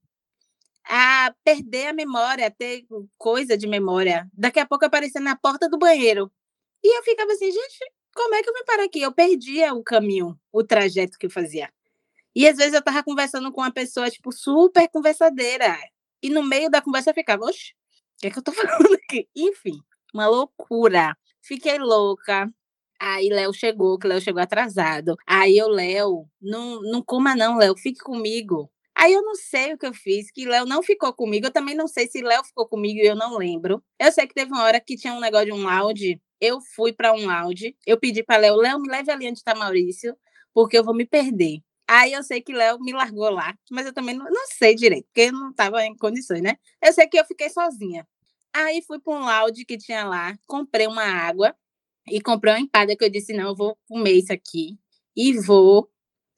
a perder a memória, a ter coisa de memória. Daqui a pouco eu apareci na porta do banheiro. E eu ficava assim, gente, como é que eu vim parar aqui? Eu perdia o caminho, o trajeto que eu fazia. E às vezes eu tava conversando com uma pessoa, tipo, super conversadeira. E no meio da conversa eu ficava, oxe, o que é que eu tô falando aqui? Enfim, uma loucura. Fiquei louca. Aí Léo chegou, que Léo chegou atrasado. Aí eu, Léo, não, não coma não, Léo, fique comigo. Aí eu não sei o que eu fiz, que Léo não ficou comigo. Eu também não sei se Léo ficou comigo e eu não lembro. Eu sei que teve uma hora que tinha um negócio de um lounge. Eu fui para um lounge. Eu pedi para Léo, Léo, me leve ali onde está Maurício, porque eu vou me perder. Aí eu sei que Léo me largou lá, mas eu também não, não sei direito, porque eu não estava em condições, né? Eu sei que eu fiquei sozinha. Aí fui para um laude que tinha lá, comprei uma água e comprei uma empada que eu disse: não, eu vou comer isso aqui e vou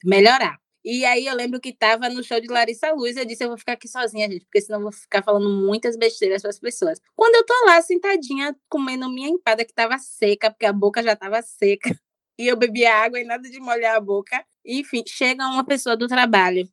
melhorar. E aí eu lembro que estava no show de Larissa Luz, eu disse, eu vou ficar aqui sozinha, gente, porque senão eu vou ficar falando muitas besteiras para as pessoas. Quando eu tô lá sentadinha, comendo minha empada que estava seca, porque a boca já estava seca, e eu bebia água e nada de molhar a boca. Enfim, chega uma pessoa do trabalho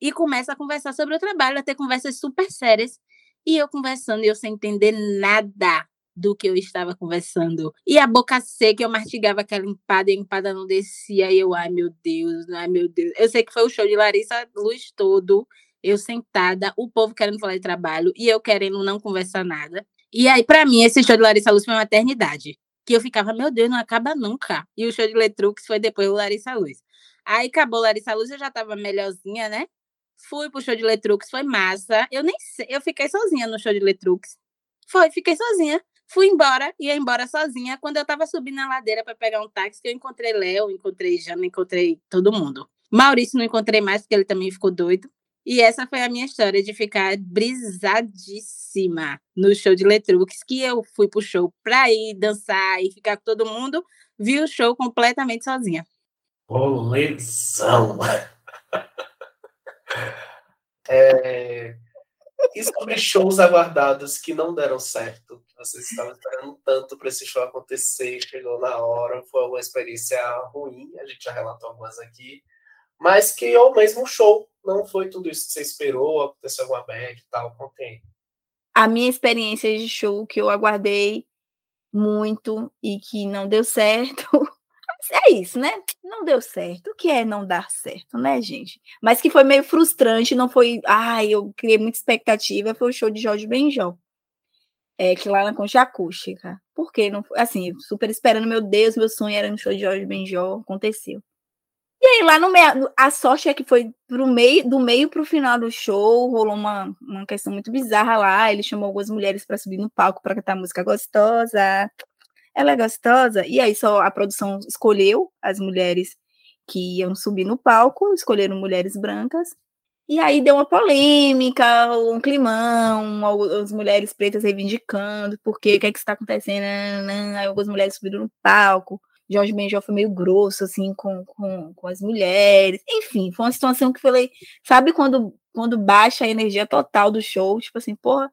e começa a conversar sobre o trabalho, a ter conversas super sérias. E eu conversando e eu sem entender nada do que eu estava conversando. E a boca seca, eu mastigava aquela empada e a empada não descia. E eu, ai meu Deus, ai meu Deus. Eu sei que foi o show de Larissa Luz todo, eu sentada, o povo querendo falar de trabalho e eu querendo não conversar nada. E aí, para mim, esse show de Larissa Luz foi uma eternidade que eu ficava, meu Deus, não acaba nunca. E o show de Letrux foi depois do Larissa Luz. Aí acabou Larissa Luz, eu já tava melhorzinha, né? Fui pro show de Letrux, foi massa. Eu nem sei, eu fiquei sozinha no show de Letrux. Foi, fiquei sozinha. Fui embora, ia embora sozinha. Quando eu tava subindo na ladeira para pegar um táxi, eu encontrei Léo, encontrei Jana, encontrei todo mundo. Maurício não encontrei mais, porque ele também ficou doido. E essa foi a minha história de ficar brisadíssima no show de Letrux, que eu fui pro show pra ir dançar e ficar com todo mundo, vi o show completamente sozinha. Bolezão! é... E sobre shows aguardados que não deram certo? Vocês estavam esperando tanto para esse show acontecer, chegou na hora, foi uma experiência ruim, a gente já relatou algumas aqui, mas que o mesmo show não foi tudo isso que você esperou, aconteceu alguma bad e tal, contém. A minha experiência de show que eu aguardei muito e que não deu certo. É isso, né? Não deu certo. O que é não dar certo, né, gente? Mas que foi meio frustrante, não foi. Ai, eu criei muita expectativa. Foi o show de Jorge Benjol. É, que lá na Concha Acústica. Por quê? Não, assim, super esperando, meu Deus, meu sonho era no show de Jorge Benjol. Aconteceu. E aí, lá no meio, a sorte é que foi pro meio, do meio pro final do show, rolou uma, uma questão muito bizarra lá. Ele chamou algumas mulheres para subir no palco para cantar música gostosa. Ela é gostosa. E aí, só a produção escolheu as mulheres que iam subir no palco, escolheram mulheres brancas. E aí deu uma polêmica, um climão, as mulheres pretas reivindicando, porque o que é que está acontecendo? Aí algumas mulheres subiram no palco. Jorge Benjol foi meio grosso, assim, com, com, com as mulheres. Enfim, foi uma situação que falei, sabe quando, quando baixa a energia total do show? Tipo assim, porra,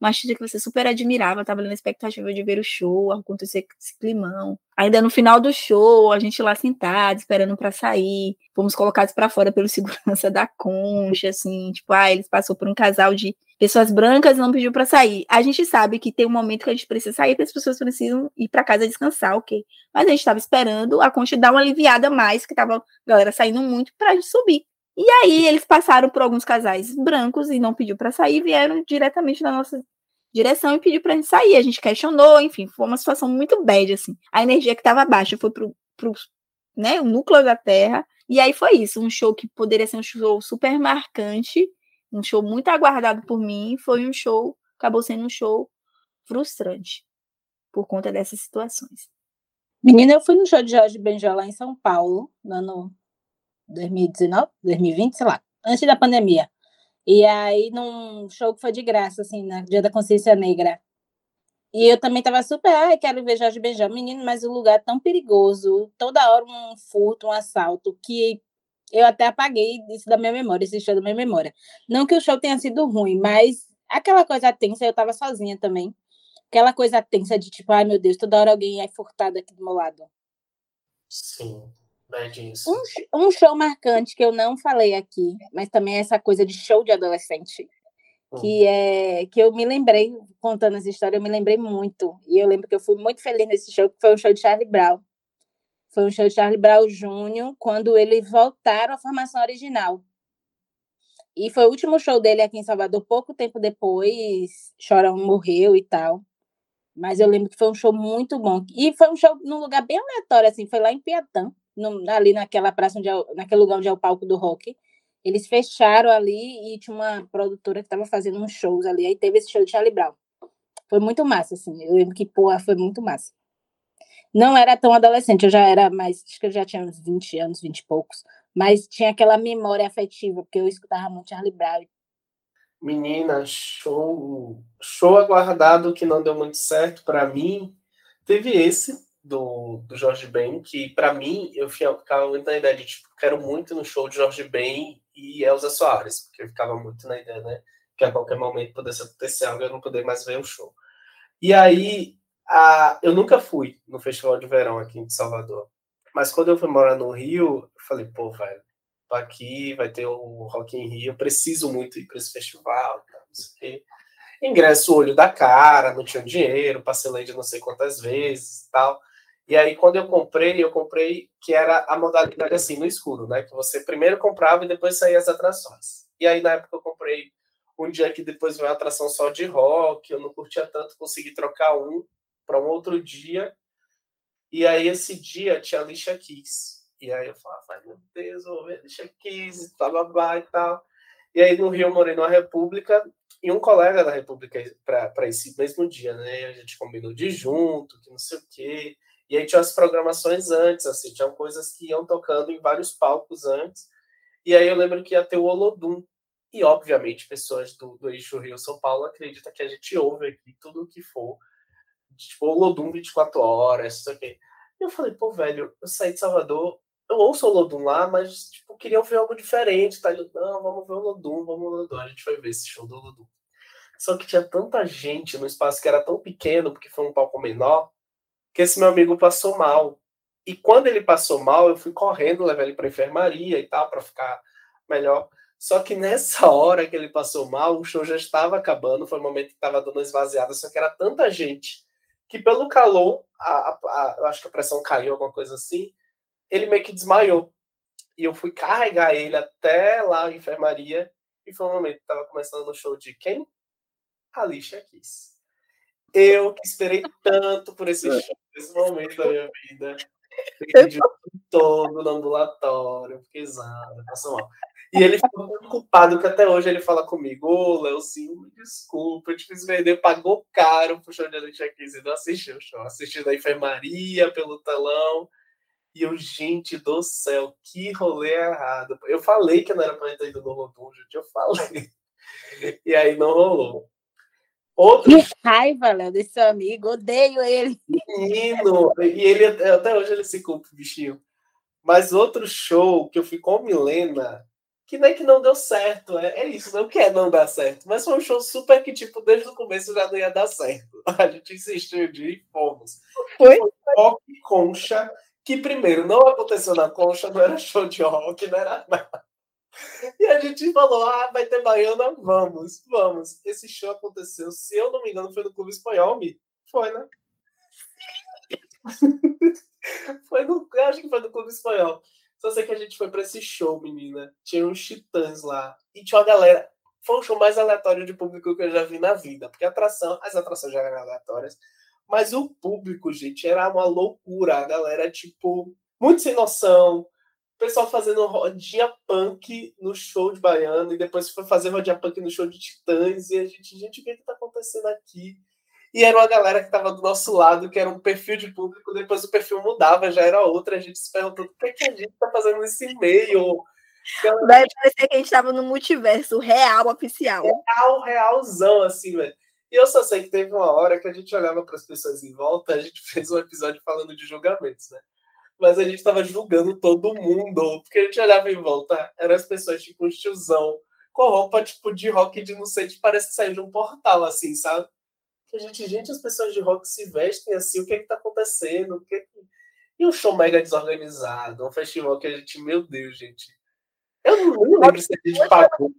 uma artista que você super admirava, tava ali na expectativa de ver o show, acontecer esse climão. Ainda no final do show, a gente lá sentado, esperando para sair, fomos colocados para fora pelo segurança da concha, assim, tipo, ah, eles passou por um casal de pessoas brancas e não pediu para sair. A gente sabe que tem um momento que a gente precisa sair, que as pessoas precisam ir para casa descansar, ok? Mas a gente estava esperando a concha dar uma aliviada mais, que tava a galera saindo muito pra gente subir. E aí eles passaram por alguns casais brancos e não pediu para sair, vieram diretamente na nossa direção e pediu pra gente sair. A gente questionou, enfim, foi uma situação muito bad, assim. A energia que estava baixa foi pro, pro né, o núcleo da Terra. E aí foi isso, um show que poderia ser um show super marcante, um show muito aguardado por mim, foi um show, acabou sendo um show frustrante por conta dessas situações. Menina, eu fui no show de Jorge Benjol lá em São Paulo, no ano 2019, 2020, sei lá, antes da pandemia. E aí, num show que foi de graça, assim, no Dia da Consciência Negra. E eu também tava super, ai, quero ver Jorge Benjão. Menino, mas o lugar é tão perigoso, toda hora um furto, um assalto, que eu até apaguei isso da minha memória, esse show da minha memória. Não que o show tenha sido ruim, mas aquela coisa tensa, eu tava sozinha também. Aquela coisa tensa de tipo, ai meu Deus, toda hora alguém é furtado aqui do meu lado. Sim. Um, um, show marcante que eu não falei aqui, mas também é essa coisa de show de adolescente. Que uhum. é que eu me lembrei, contando essa história, eu me lembrei muito. E eu lembro que eu fui muito feliz nesse show, que foi um show de Charlie Brown. Foi um show de Charlie Brown Jr., quando eles voltaram à formação original. E foi o último show dele aqui em Salvador, pouco tempo depois, Chorão morreu e tal. Mas eu lembro que foi um show muito bom. E foi um show num lugar bem aleatório, assim, foi lá em Piatã no, ali naquela praça, onde é, naquele lugar onde é o palco do rock. Eles fecharam ali e tinha uma produtora que estava fazendo uns shows ali. Aí teve esse show de Charlie Brown. Foi muito massa, assim. Eu lembro que, pô, foi muito massa. Não era tão adolescente, eu já era mais, acho que eu já tinha uns 20 anos, 20 e poucos. Mas tinha aquela memória afetiva, porque eu escutava muito Charlie Brown. Menina, show, show aguardado que não deu muito certo para mim. Teve esse, do, do Jorge Ben, que para mim eu ficava muito na ideia de tipo, quero muito no show de Jorge Ben e Elza Soares, porque eu ficava muito na ideia, né? Que a qualquer momento pudesse acontecer algo eu não poder mais ver o show. E aí, a, eu nunca fui no Festival de Verão aqui em Salvador. Mas quando eu fui morar no Rio, eu falei, pô, velho, tô aqui, vai ter o Rock in Rio, eu preciso muito ir para esse festival, não sei o quê. Ingresso olho da cara, não tinha dinheiro, parcelei de não sei quantas vezes e tal. E aí, quando eu comprei, eu comprei que era a modalidade assim, no escuro, né? Que você primeiro comprava e depois saía as atrações. E aí, na época, eu comprei um dia que depois veio uma atração só de rock, eu não curtia tanto, consegui trocar um para um outro dia. E aí, esse dia tinha Alicia Keys. E aí eu falava, meu Deus, vou ver Alicia Keys, blá, e tal. E aí, no Rio, eu morei numa república e um colega da república para esse mesmo dia, né? A gente combinou de junto, que não sei o quê. E aí tinha as programações antes, assim, tinham coisas que iam tocando em vários palcos antes. E aí eu lembro que ia ter o Olodum. E, obviamente, pessoas do, do eixo Rio-São Paulo acreditam que a gente ouve aqui tudo o que for. Tipo, o Lodum 24 horas, isso aqui. E eu falei, pô, velho, eu saí de Salvador, eu ouço o Lodum lá, mas, tipo, queria ouvir algo diferente, tá? não, vamos ver o Lodum, vamos o Lodum. A gente foi ver esse show do Lodum. Só que tinha tanta gente no espaço que era tão pequeno, porque foi um palco menor, que esse meu amigo passou mal. E quando ele passou mal, eu fui correndo levar ele para enfermaria e tal, para ficar melhor. Só que nessa hora que ele passou mal, o show já estava acabando, foi o momento que estava dando esvaziada, só que era tanta gente que pelo calor, a, a, a, acho que a pressão caiu, alguma coisa assim, ele meio que desmaiou. E eu fui carregar ele até lá na enfermaria, e foi o momento que estava começando o show de quem? Alicia Keys. Eu que esperei tanto por esse show, esse momento da minha vida. Fiquei todo no ambulatório, fiquei exato, passou mal. E ele ficou muito culpado que até hoje ele fala comigo, ô, Leozinho, me desculpa, eu te fiz vender, pagou caro pro show de Alicia Keys não assistiu o show. Assisti da enfermaria, pelo telão. E eu, gente do céu, que rolê errado. Eu falei que não era pra ter ido no gente, eu falei. E aí não rolou. Outro... Que raiva, Léo, desse seu amigo, odeio ele. Menino, e ele até hoje ele se culpa, bichinho. Mas outro show que eu fui com Milena, que nem que não deu certo, é, é isso, não quer não dar certo. Mas foi um show super que, tipo, desde o começo já não ia dar certo. A gente insistiu de ir e fomos. Foi? Rock Concha, que primeiro não aconteceu na Concha, não era show de rock, não era nada. E a gente falou: ah, vai ter baiana? Vamos, vamos. Esse show aconteceu, se eu não me engano, foi no Clube Espanhol, Mi? Foi, né? foi no, acho que foi no Clube Espanhol. Só sei que a gente foi para esse show, menina. Tinha uns titãs lá. E tinha uma galera. Foi o show mais aleatório de público que eu já vi na vida. Porque a atração, as atrações já eram aleatórias. Mas o público, gente, era uma loucura. A galera, tipo, muito sem noção o pessoal fazendo rodinha punk no show de baiano, e depois foi fazer rodinha punk no show de Titãs, e a gente, gente, o que é que tá acontecendo aqui? E era uma galera que estava do nosso lado, que era um perfil de público, depois o perfil mudava, já era outra, a gente se perguntou o que, é que a gente tá fazendo nesse meio? Vai parecer que a gente estava no multiverso real oficial. Real, realzão, assim, velho. E eu só sei que teve uma hora que a gente olhava para as pessoas em volta, a gente fez um episódio falando de julgamentos, né? Mas a gente tava julgando todo mundo, porque a gente olhava em volta, eram as pessoas tipo um tiozão, com roupa tipo de rock de não sei, parece que saiu de um portal, assim, sabe? Que a gente, gente, as pessoas de rock se vestem assim, o que é que tá acontecendo? O que, é que... E um show mega desorganizado, um festival que a gente, meu Deus, gente. Eu não lembro se a gente pagou.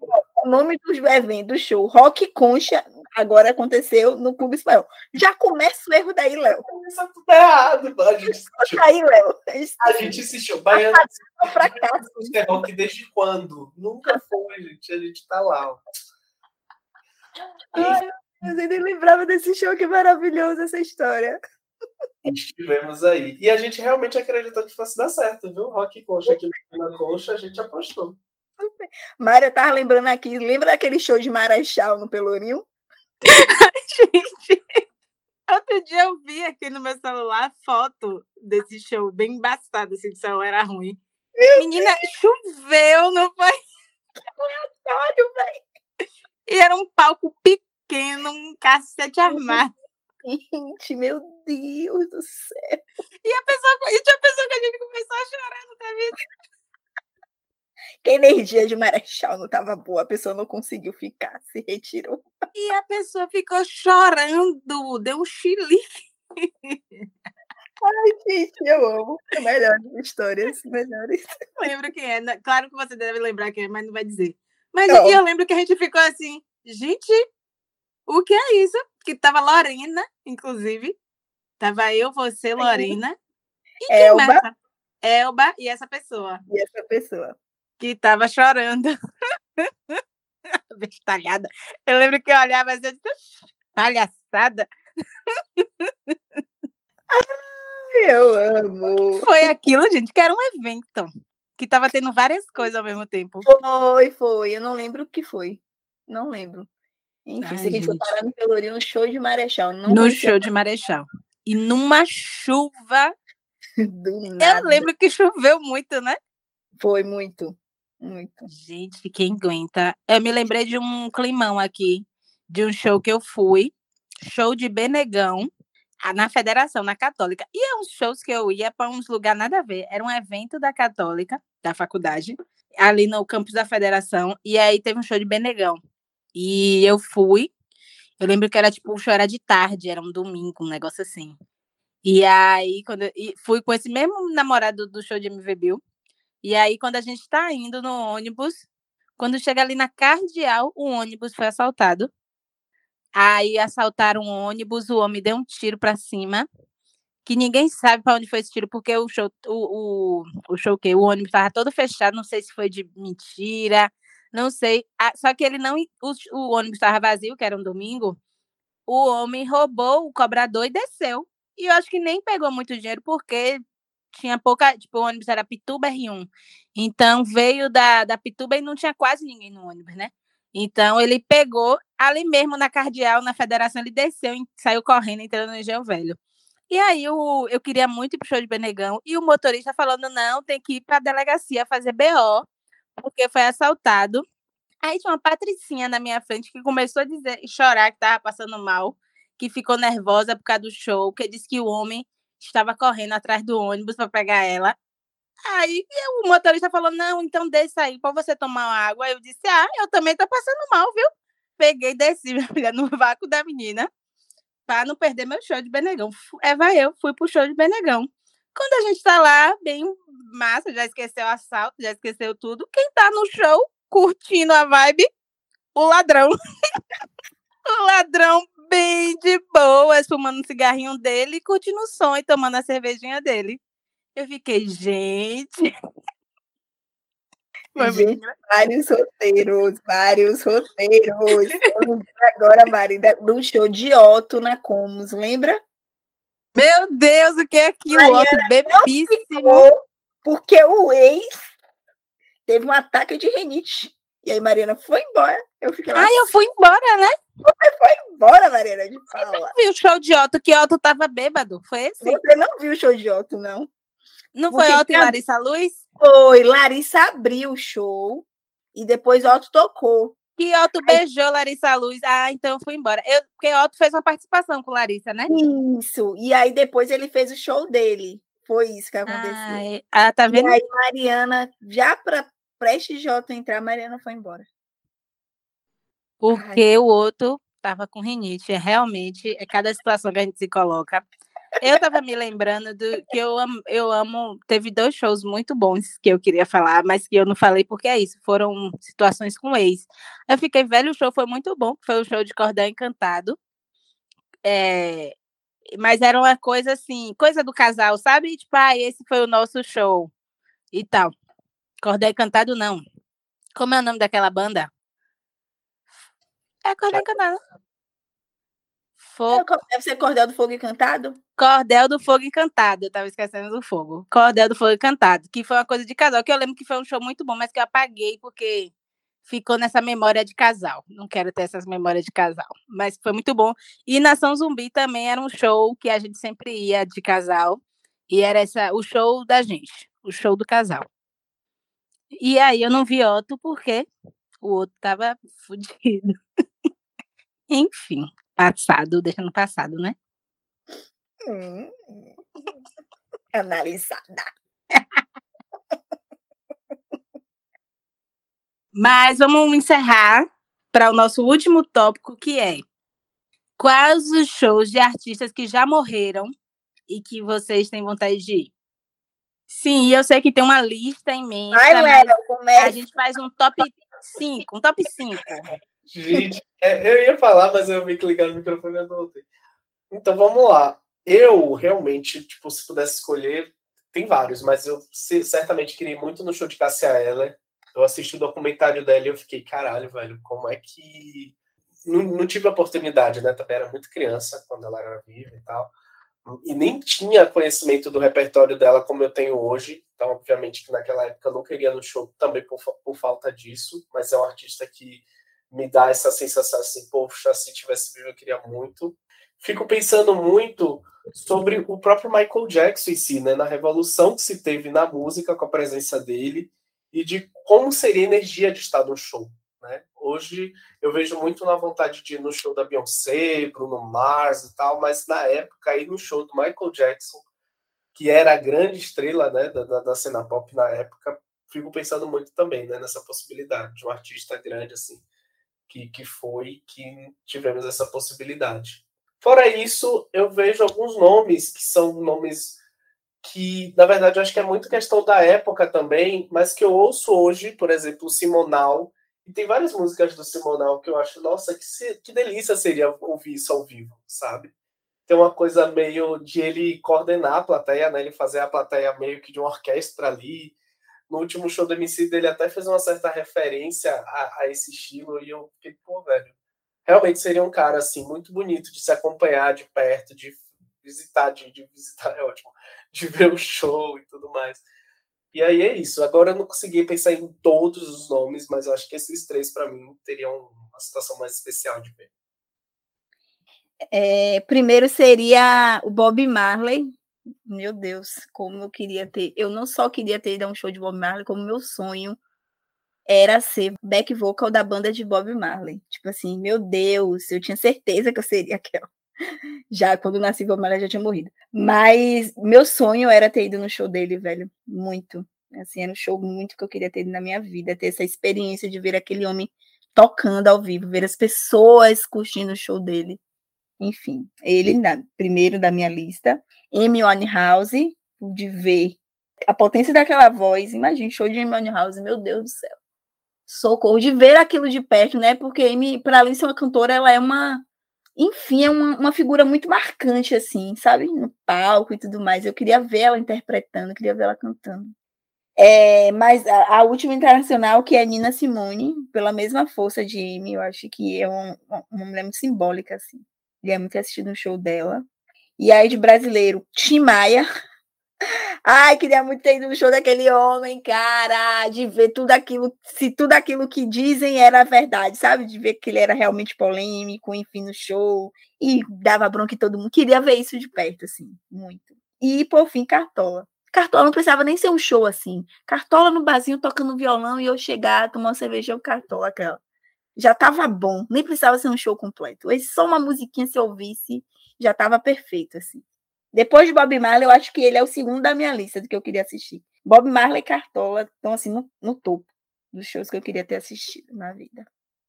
O nome do evento, do show, Rock Concha, agora aconteceu no Clube Espanhol. Já começa o erro daí, Léo. Começa tudo errado. A gente. Aí, Léo. A gente assistiu. Baiano pra cá. rock desde quando? Nunca foi, gente. A gente tá lá. Ai, eu nem lembrava desse show, que maravilhoso essa história. Estivemos aí. E a gente realmente acreditou que fosse dar certo, viu? Rock Concha aqui na Concha, a gente apostou. Mário, eu tava lembrando aqui, lembra daquele show de Marechal no Pelourinho? Gente, outro dia eu vi aqui no meu celular foto desse show, bem embaçado, assim, o celular era ruim. Meu Menina, Deus. choveu, não foi? Aleatório, velho. E era um palco pequeno, um cacete armado. Gente, meu Deus do céu. E a pessoa, e tinha a pessoa que a gente começou a chorar, não teve que a energia de Marechal não estava boa, a pessoa não conseguiu ficar, se retirou. E a pessoa ficou chorando, deu um chilique. Ai, gente, eu amo. Melhores histórias, melhores. Lembro quem é. Né? Claro que você deve lembrar quem é, mas não vai dizer. Mas oh. eu lembro que a gente ficou assim, gente, o que é isso? Que tava Lorena, inclusive. Tava eu, você, Lorena. E Elba. Elba e essa pessoa. E essa pessoa que estava chorando. Bestalhada. Eu lembro que eu olhava assim, palhaçada. eu amo. Foi aquilo, gente, que era um evento. Que estava tendo várias coisas ao mesmo tempo. Foi, foi. Eu não lembro o que foi. Não lembro. Enfim, Ai, se a gente for parar no Pelourinho, no show de Marechal. no show de Marechal. E numa chuva. Do nada. Eu lembro que choveu muito, né? Foi muito. Muito. Gente, quem aguenta? Eu me lembrei de um climão aqui, de um show que eu fui, show de Benegão, na Federação, na Católica. E é uns shows que eu ia para uns lugares nada a ver. Era um evento da Católica, da faculdade, ali no campus da Federação, e aí teve um show de Benegão. E eu fui. Eu lembro que era tipo, o show era de tarde, era um domingo, um negócio assim. E aí, quando eu, fui com esse mesmo namorado do show de MV Bill. E aí, quando a gente está indo no ônibus, quando chega ali na Cardeal, o ônibus foi assaltado. Aí assaltaram o ônibus, o homem deu um tiro para cima, que ninguém sabe para onde foi esse tiro, porque o show, o, o, o show que o ônibus estava todo fechado, não sei se foi de mentira, não sei. Só que ele não, o, o ônibus estava vazio, que era um domingo. O homem roubou o cobrador e desceu. E eu acho que nem pegou muito dinheiro, porque tinha pouca. Tipo, o ônibus era Pituba R1. Então veio da, da Pituba e não tinha quase ninguém no ônibus, né? Então ele pegou ali mesmo na Cardeal, na federação, ele desceu e saiu correndo, entrando no Engenho Velho. E aí eu, eu queria muito ir pro show de Benegão e o motorista falando: não, tem que ir para a delegacia fazer BO, porque foi assaltado. Aí tinha uma patricinha na minha frente que começou a dizer, chorar que estava passando mal que ficou nervosa por causa do show, que disse que o homem estava correndo atrás do ônibus para pegar ela. Aí o motorista falou: Não, então desça aí para você tomar água. Eu disse: Ah, eu também tô passando mal, viu? Peguei e desci, minha filha, no vácuo da menina, para não perder meu show de Benegão. Eva, eu fui pro show de Benegão. Quando a gente tá lá, bem massa, já esqueceu o assalto, já esqueceu tudo. Quem tá no show, curtindo a vibe, o ladrão. o ladrão bem de boa, fumando um cigarrinho dele, curtindo o som e tomando a cervejinha dele. Eu fiquei, gente. gente vários roteiros, vários roteiros. Agora, Marina, do show de Otto na Comus, lembra? Meu Deus, o que é aquilo? O Otto bebíssimo. Porque o ex teve um ataque de renite. E aí, Mariana foi embora. Eu fiquei lá. Ah, eu fui embora, né? Você foi embora, Mariana, de fala. Você não viu o show de Otto, que Otto tava bêbado? Foi esse? Você não viu o show de Otto, não. Não Porque foi Otto e Larissa Luz? Foi. Larissa abriu o show e depois Otto tocou. Que Otto Aí... beijou Larissa Luz. Ah, então eu fui embora. Eu, porque Otto fez uma participação com Larissa, né? Isso. E aí depois ele fez o show dele. Foi isso que aconteceu. Ai, ah, tá vendo? E aí Mariana, já para prestes Otto entrar, Mariana foi embora. Porque Ai. o outro estava com rinite. É realmente, é cada situação que a gente se coloca. Eu estava me lembrando do que eu amo, eu amo. Teve dois shows muito bons que eu queria falar, mas que eu não falei porque é isso. Foram situações com ex. Eu fiquei velho, o show foi muito bom. Foi o show de Cordão Encantado. É, mas era uma coisa assim, coisa do casal, sabe? Tipo, ah, esse foi o nosso show e tal. Cordel Encantado, não. Como é o nome daquela banda? É Cordel Encantado. Fogo. Deve ser Cordel do Fogo Encantado? Cordel do Fogo Encantado, eu tava esquecendo do fogo. Cordel do Fogo Encantado, que foi uma coisa de casal, que eu lembro que foi um show muito bom, mas que eu apaguei porque ficou nessa memória de casal. Não quero ter essas memórias de casal, mas foi muito bom. E Nação Zumbi também era um show que a gente sempre ia de casal, e era essa, o show da gente, o show do casal. E aí eu não vi Otto porque o outro tava fudido. Enfim, passado, deixando passado, né? Hum, analisada. Mas vamos encerrar para o nosso último tópico, que é quais os shows de artistas que já morreram e que vocês têm vontade de ir? Sim, eu sei que tem uma lista imensa. Ai, Léo, A gente faz um top 5, um top 5. Gente, é, eu ia falar, mas eu vi que ligar no microfone e não Então vamos lá. Eu realmente, tipo, se pudesse escolher, tem vários, mas eu certamente queria muito no show de Cassia Eller. Eu assisti o documentário dela e eu fiquei, caralho, velho, como é que. Não, não tive a oportunidade, né? Também era muito criança quando ela era viva e tal e nem tinha conhecimento do repertório dela como eu tenho hoje. Então, obviamente, que naquela época eu não queria no show também por, por falta disso, mas é um artista que me dá essa sensação assim, poxa, se tivesse vivo eu queria muito. Fico pensando muito sobre o próprio Michael Jackson em si, né, na revolução que se teve na música com a presença dele e de como seria a energia de estar no show. Né? Hoje eu vejo muito na vontade de ir no show da Beyoncé, Bruno Mars e tal, mas na época ir no show do Michael Jackson, que era a grande estrela né, da, da, da cena pop na época, fico pensando muito também né, nessa possibilidade de um artista grande assim, que, que foi que tivemos essa possibilidade. Fora isso, eu vejo alguns nomes que são nomes que, na verdade, eu acho que é muito questão da época também, mas que eu ouço hoje, por exemplo, Simonal, e tem várias músicas do Simonal que eu acho, nossa, que, se, que delícia seria ouvir isso ao vivo, sabe? Tem uma coisa meio de ele coordenar a plateia, né? Ele fazer a plateia meio que de uma orquestra ali. No último show do MC dele até fez uma certa referência a, a esse estilo e eu fiquei, pô, velho, realmente seria um cara assim muito bonito de se acompanhar de perto, de visitar, de, de visitar é ótimo, de ver o show e tudo mais. E aí é isso. Agora eu não consegui pensar em todos os nomes, mas eu acho que esses três, para mim, teriam uma situação mais especial de ver. É, primeiro seria o Bob Marley. Meu Deus, como eu queria ter. Eu não só queria ter ido a um show de Bob Marley, como meu sonho era ser back vocal da banda de Bob Marley. Tipo assim, meu Deus, eu tinha certeza que eu seria aquela. Já quando nasci, Bob Marley já tinha morrido. Mas meu sonho era ter ido no show dele, velho. Muito. Assim, era um show muito que eu queria ter ido na minha vida, ter essa experiência de ver aquele homem tocando ao vivo, ver as pessoas curtindo o show dele. Enfim, ele, na, primeiro da minha lista. Amy Winehouse, de ver a potência daquela voz. Imagina, show de Amy Winehouse, meu Deus do céu. Socorro, de ver aquilo de perto, né? Porque Amy, para além de ser uma cantora, ela é uma enfim, é uma, uma figura muito marcante, assim, sabe? No palco e tudo mais. Eu queria ver ela interpretando, queria ver ela cantando. É, mas a, a, última internacional, que é Nina Simone, pela mesma força de Amy, eu acho que é um, uma mulher muito simbólica, assim. Queria muito assistido um show dela. E aí, de brasileiro, Tim Maia, Ai, queria muito ter ido no show daquele homem, cara, de ver tudo aquilo, se tudo aquilo que dizem era verdade, sabe? De ver que ele era realmente polêmico, enfim, no show, e dava bronca em todo mundo. Queria ver isso de perto, assim, muito. E, por fim, Cartola. Cartola não precisava nem ser um show assim. Cartola no barzinho tocando violão e eu chegar, tomar uma cerveja, Cartola, aquela. Já tava bom, nem precisava ser um show completo. Só uma musiquinha, se eu ouvisse, já tava perfeito, assim. Depois de Bob Marley, eu acho que ele é o segundo da minha lista do que eu queria assistir. Bob Marley e Cartola estão assim no, no topo dos shows que eu queria ter assistido na vida.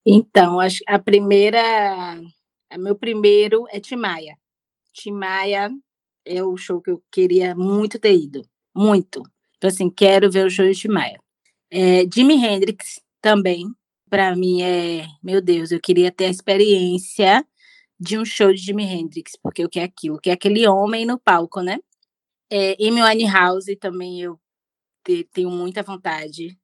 Então, a primeira, a meu primeiro é Timaya. Timaya é o show que eu queria muito ter ido, muito. Então assim, quero ver o show de Timaya. É, Jimi Hendrix também, para mim é, meu Deus, eu queria ter a experiência de um show de Jimi Hendrix, porque o que é aquilo? Que é aquele homem no palco, né? É, Amy Winehouse também eu te, tenho muita vontade.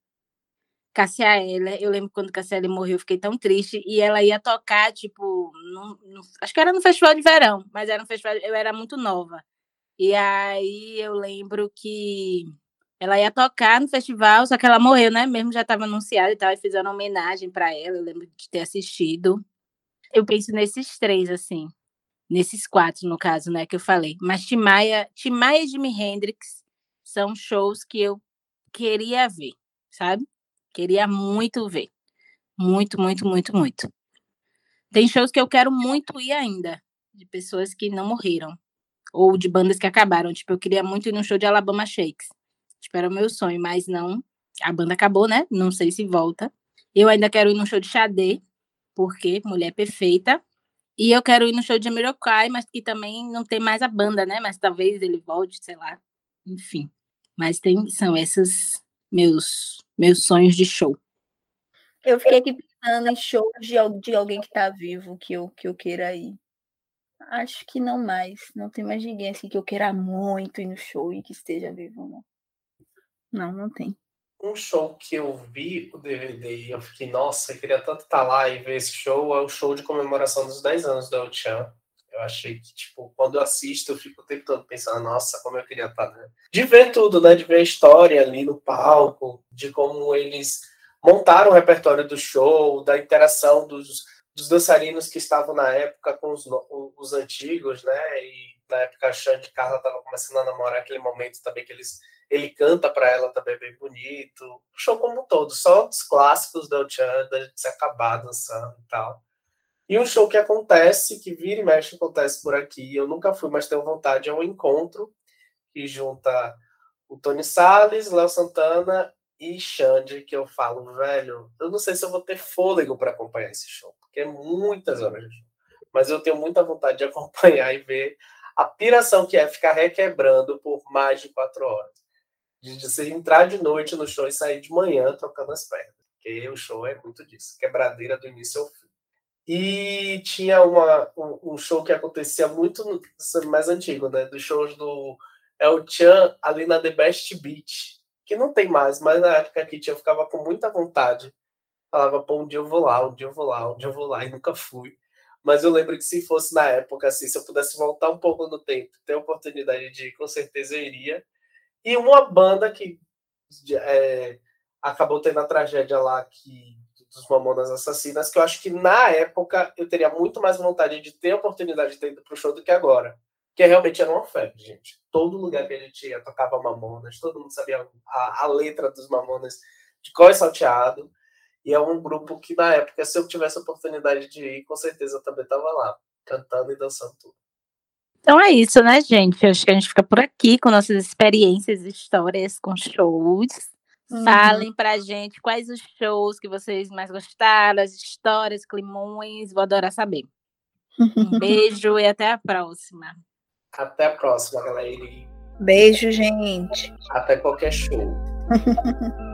Cassia Eller, eu lembro quando Cassia Eller morreu, eu fiquei tão triste, e ela ia tocar, tipo, no, no, acho que era no festival de verão, mas era um festival, eu era muito nova. E aí eu lembro que ela ia tocar no festival, só que ela morreu, né? Mesmo já estava anunciado e tal, e fizeram uma homenagem para ela, eu lembro de ter assistido. Eu penso nesses três, assim. Nesses quatro, no caso, né, que eu falei. Mas Timaya, Timaya e Jimi Hendrix são shows que eu queria ver, sabe? Queria muito ver. Muito, muito, muito, muito. Tem shows que eu quero muito ir ainda, de pessoas que não morreram. Ou de bandas que acabaram. Tipo, eu queria muito ir no show de Alabama Shakes. Tipo, era o meu sonho, mas não. A banda acabou, né? Não sei se volta. Eu ainda quero ir no show de Xadê, porque Mulher Perfeita. E eu quero ir no show de Jamiroquai, mas que também não tem mais a banda, né? Mas talvez ele volte, sei lá. Enfim. Mas tem, são esses meus meus sonhos de show. Eu fiquei aqui pensando em show de, de alguém que está vivo que eu, que eu queira ir. Acho que não mais. Não tem mais ninguém assim que eu queira muito ir no show e que esteja vivo, não. Não, não tem um show que eu vi o DVD e eu fiquei, nossa, eu queria tanto estar lá e ver esse show, é o show de comemoração dos 10 anos do El Chan. Eu achei que, tipo, quando eu assisto, eu fico o tempo todo pensando, nossa, como eu queria estar, né? De ver tudo, né? De ver a história ali no palco, de como eles montaram o repertório do show, da interação dos, dos dançarinos que estavam na época com os, os antigos, né? E Na época a Xande Carla tava começando a namorar aquele momento também que eles ele canta para ela também bem bonito. O show como um todo, só os clássicos do Chan, da gente se acabar dançando e tal. E um show que acontece, que vira e mexe acontece por aqui, eu nunca fui, mas tenho vontade, é um encontro que junta o Tony Salles, Léo Santana e Xande, que eu falo, velho, eu não sei se eu vou ter fôlego para acompanhar esse show, porque é muitas horas de show. Mas eu tenho muita vontade de acompanhar e ver a piração que é ficar requebrando por mais de quatro horas de você entrar de noite no show e sair de manhã trocando as pernas. Porque o show é muito disso, quebradeira do início ao fim. E tinha uma, um, um show que acontecia muito no, mais antigo, né? Dos shows do El Chan ali na The Best Beach, que não tem mais, mas na época que tinha, eu ficava com muita vontade. Falava, pô, um dia eu vou lá, um dia eu vou lá, um dia eu vou lá, e nunca fui. Mas eu lembro que se fosse na época, assim, se eu pudesse voltar um pouco no tempo, ter a oportunidade de ir, com certeza eu iria. E uma banda que é, acabou tendo a tragédia lá que, dos Mamonas Assassinas, que eu acho que na época eu teria muito mais vontade de ter a oportunidade de ter ido pro show do que agora. Que realmente era uma febre, gente. Todo lugar que a gente ia tocava Mamonas, todo mundo sabia a, a letra dos Mamonas de qual é salteado. E é um grupo que, na época, se eu tivesse a oportunidade de ir, com certeza também estava lá, cantando e dançando tudo. Então é isso, né, gente? Eu acho que a gente fica por aqui com nossas experiências, histórias com shows. Uhum. Falem pra gente quais os shows que vocês mais gostaram, as histórias, climões. Vou adorar saber. Um beijo e até a próxima. Até a próxima, galera. Beijo, gente. Até qualquer show.